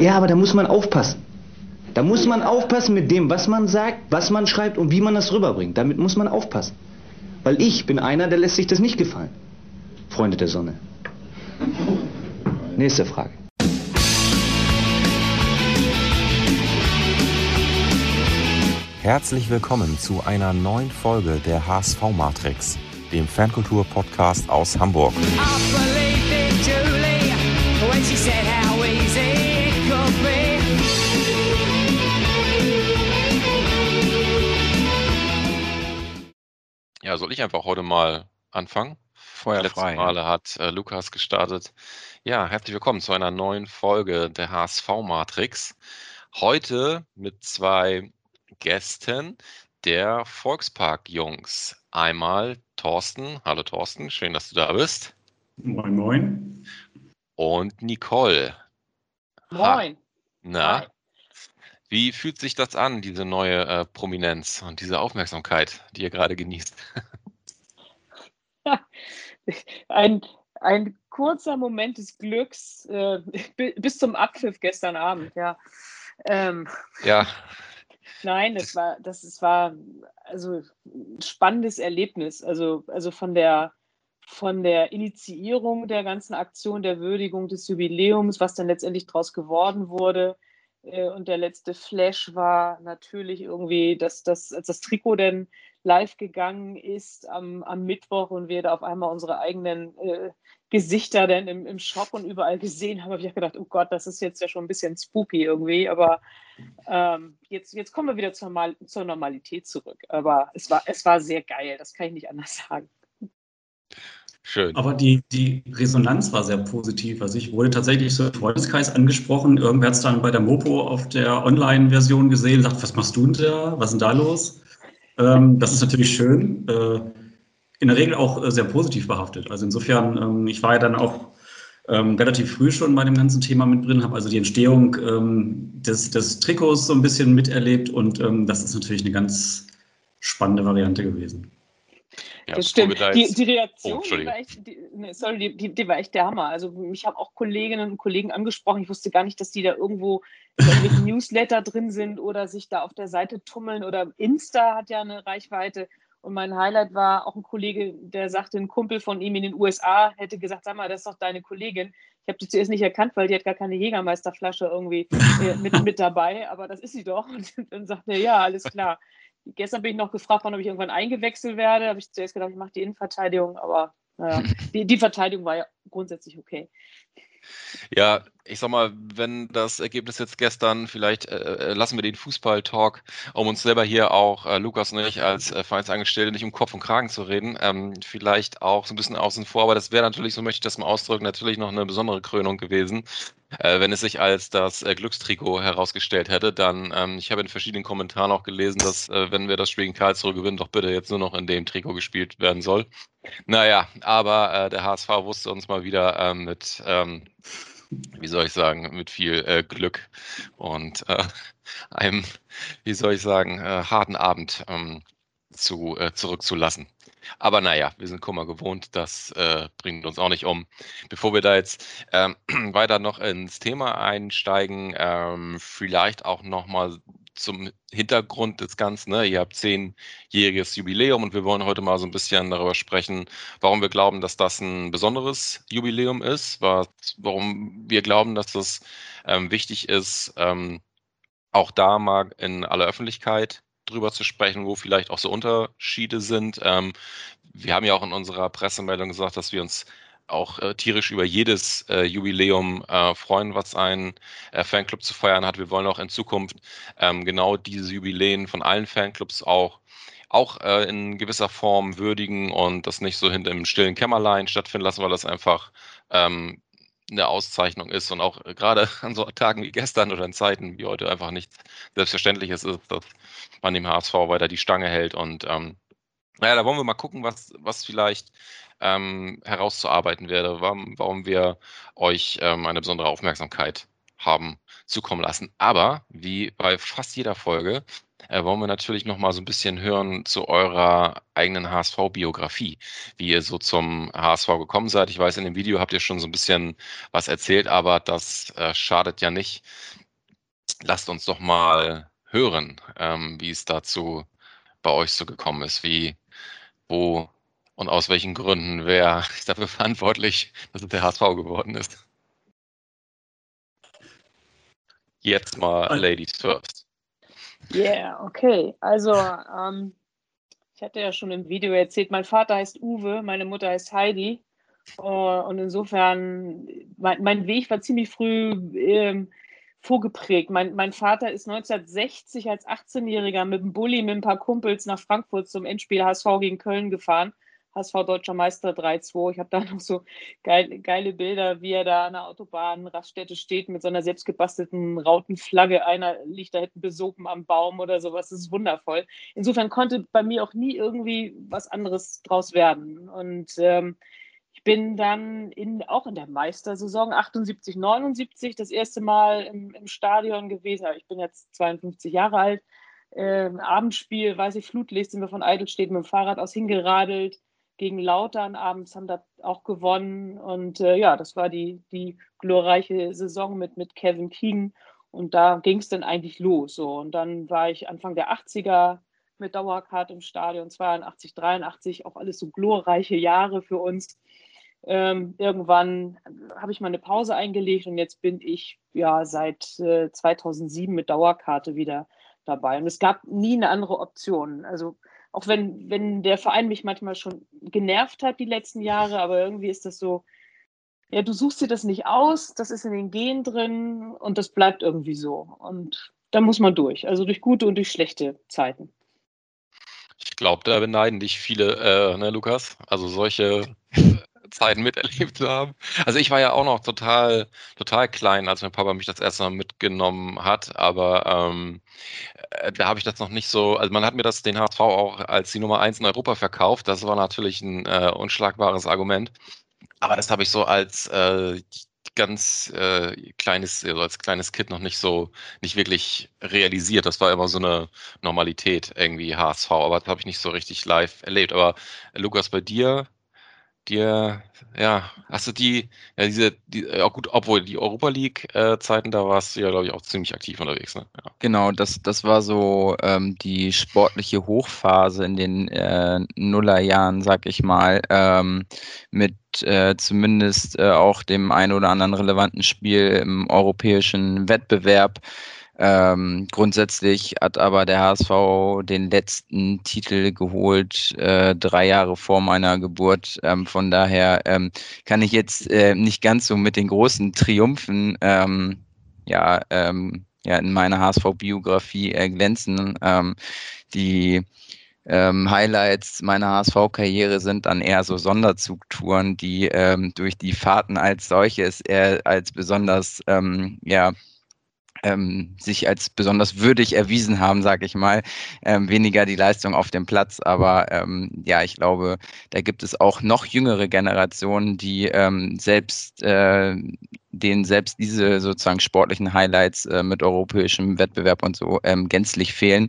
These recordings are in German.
ja, aber da muss man aufpassen. Da muss man aufpassen mit dem, was man sagt, was man schreibt und wie man das rüberbringt. Damit muss man aufpassen. Weil ich bin einer, der lässt sich das nicht gefallen. Freunde der Sonne. Nächste Frage. Herzlich willkommen zu einer neuen Folge der HSV Matrix, dem Fankultur-Podcast aus Hamburg. Ja, soll ich einfach heute mal anfangen? Feuer Letzte frei. Male hat äh, Lukas gestartet. Ja, herzlich willkommen zu einer neuen Folge der HSV Matrix. Heute mit zwei Gästen der Volkspark-Jungs. Einmal Thorsten. Hallo Thorsten, schön, dass du da bist. Moin, moin. Und Nicole. Ha. Moin. Na, Hi. Wie fühlt sich das an, diese neue äh, Prominenz und diese Aufmerksamkeit, die ihr gerade genießt? Ein, ein kurzer Moment des Glücks äh, bi- bis zum Abpfiff gestern Abend, ja. Ähm, Ja, nein, das war, das es war also ein spannendes Erlebnis. Also, also von der von der Initiierung der ganzen Aktion, der Würdigung des Jubiläums, was dann letztendlich daraus geworden wurde. Äh, Und der letzte Flash war natürlich irgendwie, dass das, als das Trikot dann live gegangen ist am, am Mittwoch und wir da auf einmal unsere eigenen äh, Gesichter dann im, im Schock und überall gesehen haben, habe ich gedacht, oh Gott, das ist jetzt ja schon ein bisschen spooky irgendwie, aber ähm, jetzt, jetzt kommen wir wieder zur, Mal zur Normalität zurück. Aber es war, es war sehr geil, das kann ich nicht anders sagen. Schön. Aber die, die Resonanz war sehr positiv. Also ich wurde tatsächlich so im Freundeskreis angesprochen. Irgendwer hat es dann bei der Mopo auf der Online-Version gesehen, sagt, was machst du denn da? Was ist denn da los? Ähm, das ist natürlich schön. Äh, in der Regel auch äh, sehr positiv behaftet. Also insofern, ähm, ich war ja dann auch ähm, relativ früh schon bei dem ganzen Thema mit drin, habe also die Entstehung ähm, des, des Trikots so ein bisschen miterlebt und ähm, das ist natürlich eine ganz spannende Variante gewesen. Ja, das stimmt. Die, die Oh, Reaktion, die Entschuldige. war, echt, die, nee, sorry, die, die, die war echt der Hammer. Also mich haben auch Kolleginnen und Kollegen angesprochen. Ich wusste gar nicht, dass die da irgendwo in irgendwelchen Newsletter drin sind oder sich da auf der Seite tummeln. Oder Insta hat ja eine Reichweite. Und mein Highlight war auch ein Kollege, der sagte, ein Kumpel von ihm in den USA hätte gesagt, sag mal, das ist doch deine Kollegin. Ich habe die zuerst nicht erkannt, weil die hat gar keine Jägermeisterflasche irgendwie äh, mit, mit dabei, aber das ist sie doch. Und dann sagt er, ja, alles klar. Gestern bin ich noch gefragt worden, ob ich irgendwann eingewechselt werde. Habe ich zuerst gedacht, ich mache die Innenverteidigung, aber naja, die, die Verteidigung war ja grundsätzlich okay. Ja, ich sag mal, wenn das Ergebnis jetzt gestern, vielleicht äh, lassen wir den Fußball-Talk, um uns selber hier auch, äh, Lukas und ich als äh, Vereinsangestellte, nicht um Kopf und Kragen zu reden, ähm, vielleicht auch so ein bisschen außen vor, aber das wäre natürlich, so möchte ich das mal ausdrücken, natürlich noch eine besondere Krönung gewesen, äh, wenn es sich als das äh, Glückstrikot herausgestellt hätte. Dann, ähm, ich habe in verschiedenen Kommentaren auch gelesen, dass, äh, wenn wir das Spiel in Karlsruhe gewinnen, doch bitte jetzt nur noch in dem Trikot gespielt werden soll. Naja, aber äh, der HSV wusste uns mal wieder ähm, mit, ähm, wie soll ich sagen, mit viel äh, Glück und äh, einem, wie soll ich sagen, äh, harten Abend ähm, zu, äh, zurückzulassen. Aber naja, wir sind Kummer gewohnt, das äh, bringt uns auch nicht um. Bevor wir da jetzt ähm, weiter noch ins Thema einsteigen, ähm, vielleicht auch nochmal zum Hintergrund des Ganzen. Ne? Ihr habt zehnjähriges Jubiläum und wir wollen heute mal so ein bisschen darüber sprechen, warum wir glauben, dass das ein besonderes Jubiläum ist, was, warum wir glauben, dass das ähm, wichtig ist, ähm, auch da mal in aller Öffentlichkeit drüber zu sprechen, wo vielleicht auch so Unterschiede sind. Ähm, wir haben ja auch in unserer Pressemeldung gesagt, dass wir uns auch äh, tierisch über jedes äh, Jubiläum äh, freuen, was ein äh, Fanclub zu feiern hat. Wir wollen auch in Zukunft ähm, genau diese Jubiläen von allen Fanclubs auch auch äh, in gewisser Form würdigen und das nicht so hinter im stillen Kämmerlein stattfinden lassen, weil das einfach ähm, eine Auszeichnung ist und auch äh, gerade an so Tagen wie gestern oder in Zeiten wie heute einfach nicht selbstverständlich ist, dass man dem HSV weiter die Stange hält und ähm, naja, da wollen wir mal gucken, was, was vielleicht ähm, herauszuarbeiten werde, warum, warum wir euch ähm, eine besondere Aufmerksamkeit haben zukommen lassen. Aber wie bei fast jeder Folge äh, wollen wir natürlich noch mal so ein bisschen hören zu eurer eigenen HSV-Biografie, wie ihr so zum HSV gekommen seid. Ich weiß, in dem Video habt ihr schon so ein bisschen was erzählt, aber das äh, schadet ja nicht. Lasst uns doch mal hören, ähm, wie es dazu bei euch so gekommen ist, wie, wo und aus welchen Gründen, wer ist dafür verantwortlich, dass es der HSV geworden ist. Jetzt mal Ladies first. Yeah, okay. Also, ähm, ich hatte ja schon im Video erzählt, mein Vater heißt Uwe, meine Mutter heißt Heidi. Uh, und insofern, mein, mein, Weg war ziemlich früh ähm, vorgeprägt. Mein, mein, Vater ist 1960 als 18-Jähriger mit dem Bulli mit ein paar Kumpels nach Frankfurt zum Endspiel HSV gegen Köln gefahren. HSV Deutscher Meister 3-2. Ich habe da noch so geil, geile Bilder, wie er da an der Autobahn Raststätte steht mit so einer selbstgebastelten Rautenflagge. Einer liegt da hinten besopen am Baum oder sowas. Das ist wundervoll. Insofern konnte bei mir auch nie irgendwie was anderes draus werden. Und ähm, ich bin dann in, auch in der Meistersaison 78, 79 das erste Mal im, im Stadion gewesen. Ich bin jetzt 52 Jahre alt. Ähm, Abendspiel, weiß ich, Flutlicht, sind wir von Eidelstedt mit dem Fahrrad aus hingeradelt gegen Lautern abends, haben da auch gewonnen. Und äh, ja, das war die, die glorreiche Saison mit, mit Kevin Keegan. Und da ging es dann eigentlich los. So. Und dann war ich Anfang der 80er mit Dauerkarte im Stadion, 82, 83, auch alles so glorreiche Jahre für uns. Ähm, irgendwann habe ich mal eine Pause eingelegt und jetzt bin ich ja seit äh, 2007 mit Dauerkarte wieder dabei. Und es gab nie eine andere Option. Also auch wenn, wenn der Verein mich manchmal schon genervt hat die letzten Jahre, aber irgendwie ist das so, ja, du suchst dir das nicht aus, das ist in den Genen drin und das bleibt irgendwie so. Und da muss man durch, also durch gute und durch schlechte Zeiten. Ich glaube, da beneiden dich viele, äh, ne, Lukas? Also solche Zeiten miterlebt zu haben. Also ich war ja auch noch total, total klein, als mein Papa mich das erste Mal mitgenommen hat, aber ähm, äh, da habe ich das noch nicht so, also man hat mir das den HSV auch als die Nummer eins in Europa verkauft. Das war natürlich ein äh, unschlagbares Argument. Aber das habe ich so als äh, ganz äh, kleines, also als kleines Kind noch nicht so, nicht wirklich realisiert. Das war immer so eine Normalität, irgendwie HSV, aber das habe ich nicht so richtig live erlebt. Aber Lukas, bei dir, dir, ja, hast du die, ja, diese, die, ja gut, obwohl die Europa League-Zeiten, äh, da warst du ja, glaube ich, auch ziemlich aktiv unterwegs, ne? Ja. Genau, das, das war so ähm, die sportliche Hochphase in den äh, Nullerjahren, sag ich mal, ähm, mit äh, zumindest äh, auch dem ein oder anderen relevanten Spiel im europäischen Wettbewerb. Ähm, grundsätzlich hat aber der HSV den letzten Titel geholt, äh, drei Jahre vor meiner Geburt. Ähm, von daher ähm, kann ich jetzt äh, nicht ganz so mit den großen Triumphen ähm, ja, ähm, ja, in meiner HSV-Biografie äh, glänzen. Ähm, die ähm, Highlights meiner HSV-Karriere sind dann eher so Sonderzugtouren, die ähm, durch die Fahrten als solches eher als besonders ähm, ja, ähm, sich als besonders würdig erwiesen haben, sage ich mal. Ähm, weniger die Leistung auf dem Platz, aber ähm, ja, ich glaube, da gibt es auch noch jüngere Generationen, die ähm, selbst äh, denen selbst diese sozusagen sportlichen Highlights äh, mit europäischem Wettbewerb und so ähm, gänzlich fehlen.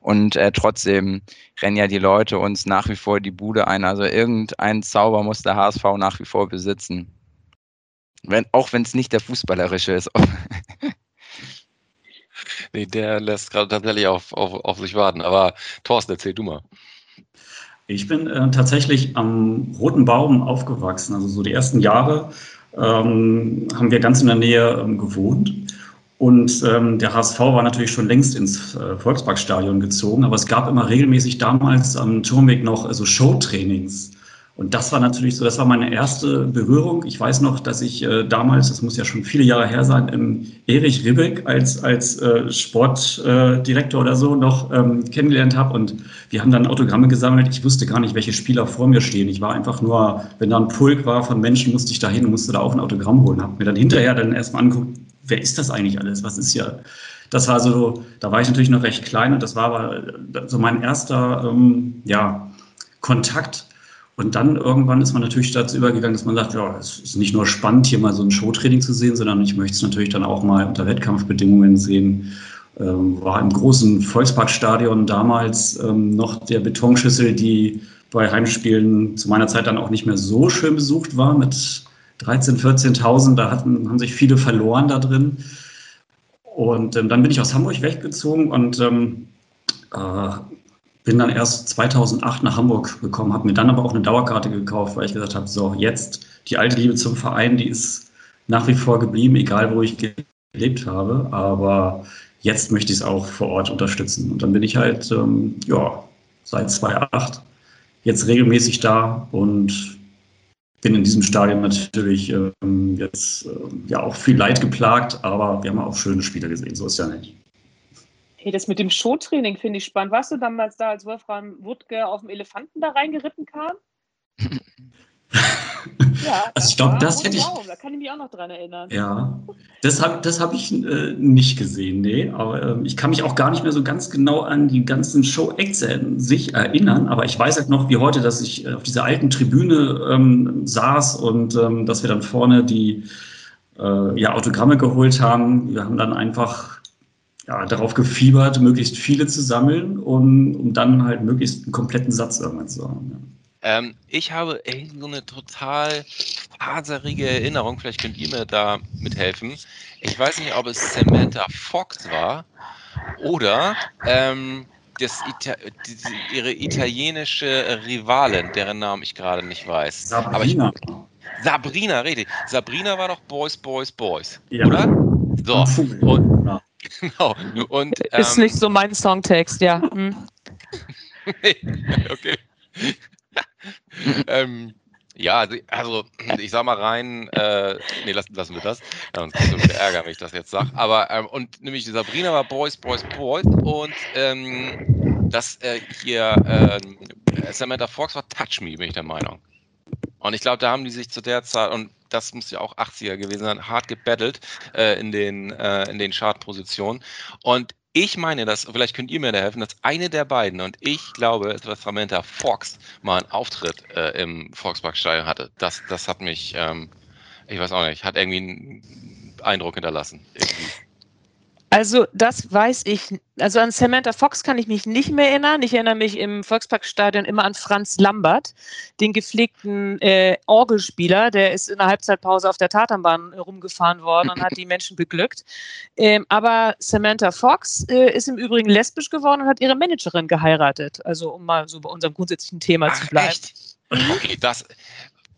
Und äh, trotzdem rennen ja die Leute uns nach wie vor die Bude ein. Also irgendein Zauber muss der HSV nach wie vor besitzen. Wenn, auch wenn es nicht der fußballerische ist. Nee, der lässt gerade tatsächlich auf, auf, auf sich warten. Aber Thorsten, erzähl du mal. Ich bin äh, tatsächlich am Roten Baum aufgewachsen. Also so die ersten Jahre ähm, haben wir ganz in der Nähe ähm, gewohnt. Und ähm, der HSV war natürlich schon längst ins äh, Volksparkstadion gezogen, aber es gab immer regelmäßig damals am Turmweg noch also Showtrainings. Und das war natürlich so, das war meine erste Berührung. Ich weiß noch, dass ich äh, damals, das muss ja schon viele Jahre her sein, im Erich Ribbeck als, als äh, Sportdirektor äh, oder so noch ähm, kennengelernt habe. Und wir haben dann Autogramme gesammelt. Ich wusste gar nicht, welche Spieler vor mir stehen. Ich war einfach nur, wenn da ein Pulk war von Menschen, musste ich da hin und musste da auch ein Autogramm holen. Habe mir dann hinterher dann erstmal angeguckt, wer ist das eigentlich alles? Was ist ja das war so, da war ich natürlich noch recht klein und das war aber so mein erster ähm, ja, Kontakt und dann irgendwann ist man natürlich dazu übergegangen, dass man sagt, ja, es ist nicht nur spannend, hier mal so ein Showtraining zu sehen, sondern ich möchte es natürlich dann auch mal unter Wettkampfbedingungen sehen. Ähm, war im großen Volksparkstadion damals ähm, noch der Betonschüssel, die bei Heimspielen zu meiner Zeit dann auch nicht mehr so schön besucht war mit 13.000, 14.000. Da hatten, haben sich viele verloren da drin. Und ähm, dann bin ich aus Hamburg weggezogen und ähm, äh, bin dann erst 2008 nach Hamburg gekommen, habe mir dann aber auch eine Dauerkarte gekauft, weil ich gesagt habe, so jetzt die alte Liebe zum Verein, die ist nach wie vor geblieben, egal wo ich gelebt habe. Aber jetzt möchte ich es auch vor Ort unterstützen. Und dann bin ich halt, ähm, ja, seit 2008 jetzt regelmäßig da und bin in diesem Stadion natürlich ähm, jetzt äh, ja auch viel Leid geplagt, aber wir haben auch schöne Spiele gesehen, so ist ja nicht. Hey, das mit dem Showtraining finde ich spannend. Warst du damals da, als Wolfram Wuttke auf dem Elefanten da reingeritten kam? Ja, also ich glaube, das hätte ich. Da kann ich mich auch noch dran erinnern. Ja, das habe das hab ich äh, nicht gesehen, nee. Aber äh, ich kann mich auch gar nicht mehr so ganz genau an die ganzen Show-Acts sich erinnern. Aber ich weiß halt noch wie heute, dass ich äh, auf dieser alten Tribüne ähm, saß und ähm, dass wir dann vorne die äh, ja, Autogramme geholt haben. Wir haben dann einfach ja, darauf gefiebert, möglichst viele zu sammeln, um, um dann halt möglichst einen kompletten Satz irgendwann zu haben. Ja. Ähm, ich habe so eine total faserige Erinnerung. Vielleicht könnt ihr mir da mithelfen. Ich weiß nicht, ob es Samantha Fox war oder ähm, das Ita die, ihre italienische Rivalin, deren Namen ich gerade nicht weiß. Sabrina. Ich, Sabrina, richtig. Sabrina war doch Boys, Boys, Boys. Ja. Oder? So. Und, ja. Genau. Und, ähm, Ist nicht so mein Songtext, ja. Hm. okay. ähm, ja, also, also, ich sag mal rein, äh, nee, lassen, lassen wir das. Sonst kriegst du wieder Ärger, wenn ich das jetzt sage. Aber, ähm, und nämlich die Sabrina war Boys, Boys, Boys und ähm, das äh, hier, äh, Samantha Fox war Touch Me, bin ich der Meinung. Und ich glaube, da haben die sich zu der Zeit, und das muss ja auch 80er gewesen sein, hart gebettelt äh, in den, äh, in den Chartpositionen. Und ich meine, dass, vielleicht könnt ihr mir da helfen, dass eine der beiden, und ich glaube, es war Samantha Fox, mal einen Auftritt äh, im Volksparkstadion hatte. Das, das hat mich, ähm, ich weiß auch nicht, hat irgendwie einen Eindruck hinterlassen. Irgendwie. Also das weiß ich. Also an Samantha Fox kann ich mich nicht mehr erinnern. Ich erinnere mich im Volksparkstadion immer an Franz Lambert, den gepflegten äh, Orgelspieler. Der ist in der Halbzeitpause auf der Tatanbahn rumgefahren worden und hat die Menschen beglückt. Ähm, aber Samantha Fox äh, ist im Übrigen lesbisch geworden und hat ihre Managerin geheiratet. Also um mal so bei unserem grundsätzlichen Thema Ach, zu bleiben. Echt? Okay, das,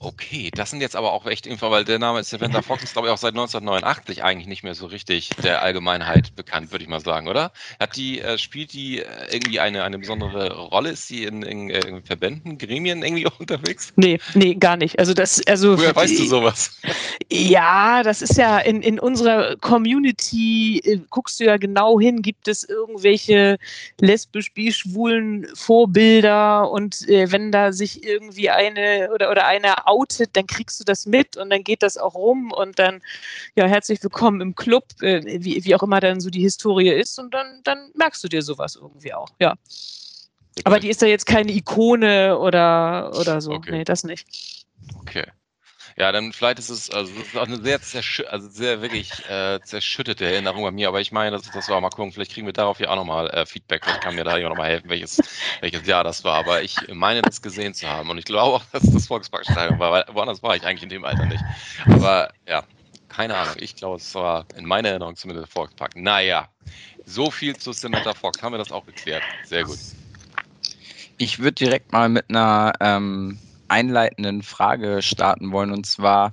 Okay, das sind jetzt aber auch echt Info, weil der Name Samantha Fox ist, glaube ich, auch seit 1989 eigentlich nicht mehr so richtig der Allgemeinheit bekannt, würde ich mal sagen, oder? Hat die, äh, spielt die äh, irgendwie eine, eine besondere Rolle? Ist sie in, in, äh, in Verbänden, Gremien irgendwie auch unterwegs? Nee, nee, gar nicht. Also das, also. Woher weißt du sowas? Ja, das ist ja in, in unserer Community, äh, guckst du ja genau hin, gibt es irgendwelche lesbisch, bischwulen Vorbilder und äh, wenn da sich irgendwie eine oder, oder eine outet, dann kriegst du das mit und dann geht das auch rum und dann, ja, herzlich willkommen im Club, äh, wie, wie auch immer dann so die Historie ist und dann, dann merkst du dir sowas irgendwie auch, ja. Okay. Aber die ist da jetzt keine Ikone oder, oder so. Okay. Nee, das nicht. Okay. Ja, dann vielleicht ist es, also das ist auch eine sehr, zerschü also sehr wirklich äh, zerschüttete Erinnerung bei mir, aber ich meine, das, das war mal gucken, vielleicht kriegen wir darauf ja auch nochmal äh, Feedback, vielleicht kann mir da jemand nochmal helfen, welches, welches Jahr das war, aber ich meine, das gesehen zu haben und ich glaube auch, dass das Volksparkstadion war, weil woanders war ich eigentlich in dem Alter nicht. Aber ja, keine Ahnung, ich glaube, es war in meiner Erinnerung zumindest Volkspark. Naja, so viel zu Samantha Fox, haben wir das auch geklärt. Sehr gut. Ich würde direkt mal mit einer ähm, einleitenden Frage starten wollen. Und zwar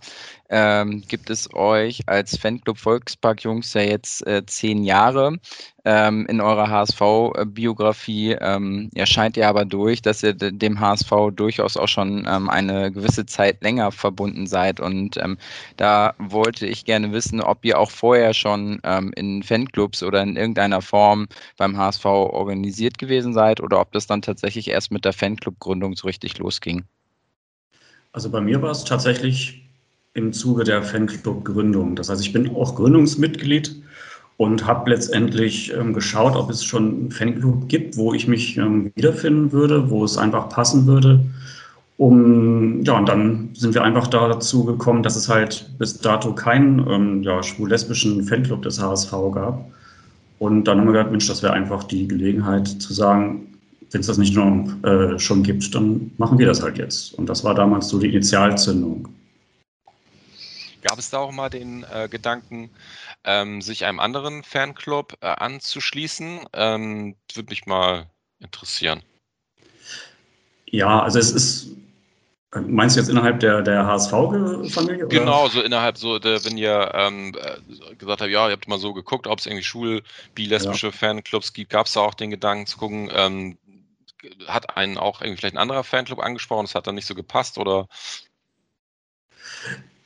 ähm, gibt es euch als Fanclub Volkspark Jungs ja jetzt äh, zehn Jahre. Ähm, in eurer HSV-Biografie ähm, erscheint ihr aber durch, dass ihr dem HSV durchaus auch schon ähm, eine gewisse Zeit länger verbunden seid. Und ähm, da wollte ich gerne wissen, ob ihr auch vorher schon ähm, in Fanclubs oder in irgendeiner Form beim HSV organisiert gewesen seid oder ob das dann tatsächlich erst mit der Fanclub-Gründung so richtig losging. Also bei mir war es tatsächlich im Zuge der Fanclub-Gründung. Das heißt, ich bin auch Gründungsmitglied und habe letztendlich ähm, geschaut, ob es schon einen Fanclub gibt, wo ich mich ähm, wiederfinden würde, wo es einfach passen würde. Um, ja, und dann sind wir einfach dazu gekommen, dass es halt bis dato keinen ähm, ja, schwul-lesbischen Fanclub des HSV gab. Und dann haben wir gedacht, Mensch, das wäre einfach die Gelegenheit zu sagen, wenn es das nicht nur äh, schon gibt, dann machen wir das halt jetzt. Und das war damals so die Initialzündung. Gab es da auch mal den äh, Gedanken, ähm, sich einem anderen Fanclub äh, anzuschließen? Ähm, würde mich mal interessieren. Ja, also es ist, meinst du jetzt innerhalb der, der HSV-Familie? Genau, so innerhalb so, der, wenn ihr ähm, äh, gesagt habt, ja, ihr habt mal so geguckt, ob es irgendwie schwul, bi, lesbische ja. Fanclubs gibt, gab es da auch den Gedanken zu gucken, ähm, hat einen auch irgendwie vielleicht ein anderer Fanclub angesprochen, das hat dann nicht so gepasst oder?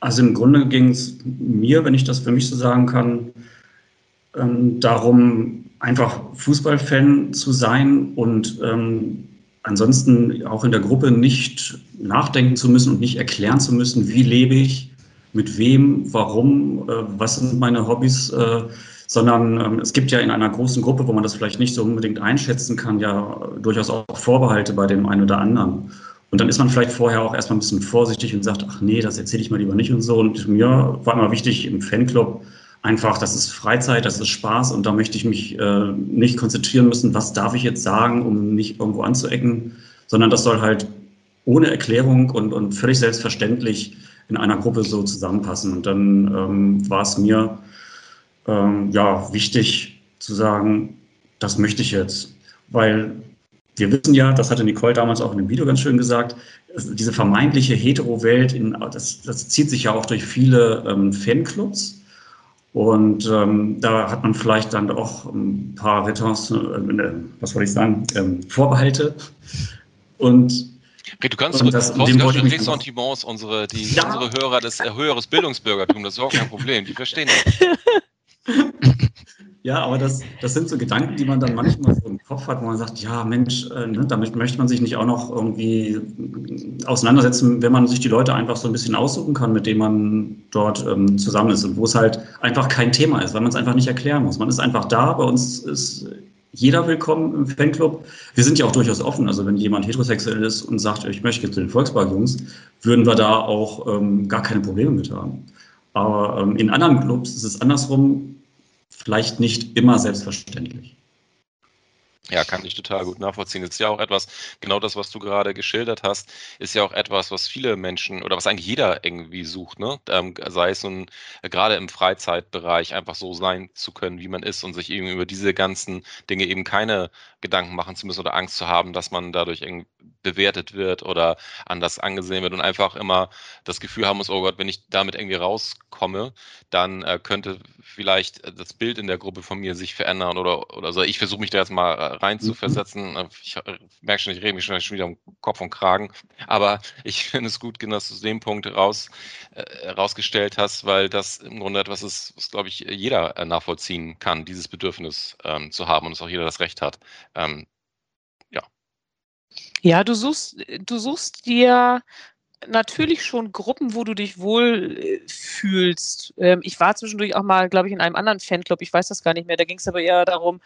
Also im Grunde ging es mir, wenn ich das für mich so sagen kann, ähm, darum, einfach Fußballfan zu sein und ähm, ansonsten auch in der Gruppe nicht nachdenken zu müssen und nicht erklären zu müssen, wie lebe ich, mit wem, warum, äh, was sind meine Hobbys, äh, sondern ähm, es gibt ja in einer großen Gruppe, wo man das vielleicht nicht so unbedingt einschätzen kann, ja durchaus auch Vorbehalte bei dem einen oder anderen. Und dann ist man vielleicht vorher auch erstmal ein bisschen vorsichtig und sagt, ach nee, das erzähle ich mal lieber nicht und so. Und mir war immer wichtig im Fanclub einfach, das ist Freizeit, das ist Spaß und da möchte ich mich äh, nicht konzentrieren müssen, was darf ich jetzt sagen, um nicht irgendwo anzuecken, sondern das soll halt ohne Erklärung und, und völlig selbstverständlich in einer Gruppe so zusammenpassen. Und dann ähm, war es mir ähm, ja, wichtig zu sagen, das möchte ich jetzt. Weil wir wissen ja, das hatte Nicole damals auch in dem Video ganz schön gesagt, diese vermeintliche Hetero-Welt, das, das, zieht sich ja auch durch viele ähm, Fanclubs. Und ähm, da hat man vielleicht dann auch ein paar Retons, äh, was wollte ich sagen, ähm, Vorbehalte. Und Okay, du kannst, und das, du Ressentiments unsere, die, ja. unsere Hörer des äh, höheres Bildungsbürgertum, das ist auch kein Problem, die verstehen das. Ja, aber das, das sind so Gedanken, die man dann manchmal so im Kopf hat, wo man sagt, ja, Mensch, äh, ne, damit möchte man sich nicht auch noch irgendwie auseinandersetzen, wenn man sich die Leute einfach so ein bisschen aussuchen kann, mit denen man dort ähm, zusammen ist und wo es halt einfach kein Thema ist, weil man es einfach nicht erklären muss. Man ist einfach da, bei uns ist jeder willkommen im Fanclub. Wir sind ja auch durchaus offen. Also wenn jemand heterosexuell ist und sagt, ich möchte zu den Volkspark-Jungs, würden wir da auch ähm, gar keine Probleme mit haben. Aber ähm, in anderen Clubs ist es andersrum vielleicht nicht immer selbstverständlich. Ja, kann ich total gut nachvollziehen. Das ist ja auch etwas, genau das, was du gerade geschildert hast, ist ja auch etwas, was viele Menschen oder was eigentlich jeder irgendwie sucht, ne? Ähm, sei es nun gerade im Freizeitbereich einfach so sein zu können, wie man ist und sich eben über diese ganzen Dinge eben keine Gedanken machen zu müssen oder Angst zu haben, dass man dadurch irgendwie bewertet wird oder anders angesehen wird und einfach immer das Gefühl haben muss, oh Gott, wenn ich damit irgendwie rauskomme, dann äh, könnte vielleicht das Bild in der Gruppe von mir sich verändern oder, oder so. Ich versuche mich da jetzt mal äh, rein zu mhm. versetzen. Äh, ich äh, merke schon, ich rede mich schon wieder um Kopf und Kragen, aber ich finde es gut, dass du den Punkt raus, äh, rausgestellt hast, weil das im Grunde etwas ist, was, glaube ich, jeder äh, nachvollziehen kann, dieses Bedürfnis ähm, zu haben und es auch jeder das Recht hat. Ähm. Ja, du suchst, du suchst dir natürlich schon Gruppen, wo du dich wohl äh, fühlst. Ähm, ich war zwischendurch auch mal, glaube ich, in einem anderen Fanclub, ich weiß das gar nicht mehr. Da ging es aber eher darum,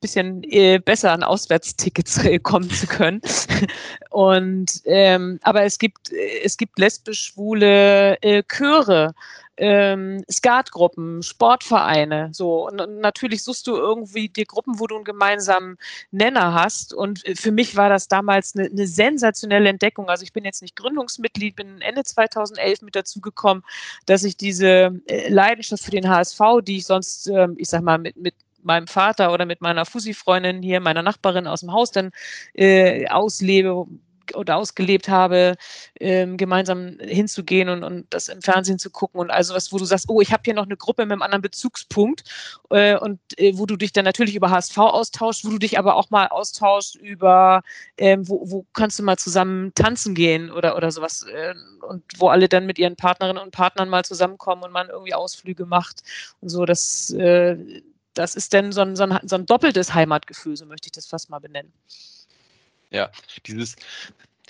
bisschen äh, besser an Auswärtstickets kommen zu können. Und ähm, aber es gibt, es gibt lesbisch-schwule äh, Chöre ähm, Skatgruppen, Sportvereine, so. Und, und, natürlich suchst du irgendwie die Gruppen, wo du einen gemeinsamen Nenner hast. Und äh, für mich war das damals eine, eine sensationelle Entdeckung. Also ich bin jetzt nicht Gründungsmitglied, bin Ende 2011 mit dazu gekommen, dass ich diese äh, Leidenschaft für den HSV, die ich sonst, ähm, ich sag mal, mit, mit meinem Vater oder mit meiner Fussi-Freundin hier, meiner Nachbarin aus dem Haus dann äh, auslebe, oder ausgelebt habe, ähm, gemeinsam hinzugehen und, und das im Fernsehen zu gucken und also was, wo du sagst, oh, ich habe hier noch eine Gruppe mit einem anderen Bezugspunkt äh, und äh, wo du dich dann natürlich über HSV austauschst, wo du dich aber auch mal austauschst über, ähm, wo, wo kannst du mal zusammen tanzen gehen oder, oder sowas äh, und wo alle dann mit ihren Partnerinnen und Partnern mal zusammenkommen und man irgendwie Ausflüge macht und so, das, äh, das ist dann so ein, so, ein, so ein doppeltes Heimatgefühl, so möchte ich das fast mal benennen. Ja, dieses,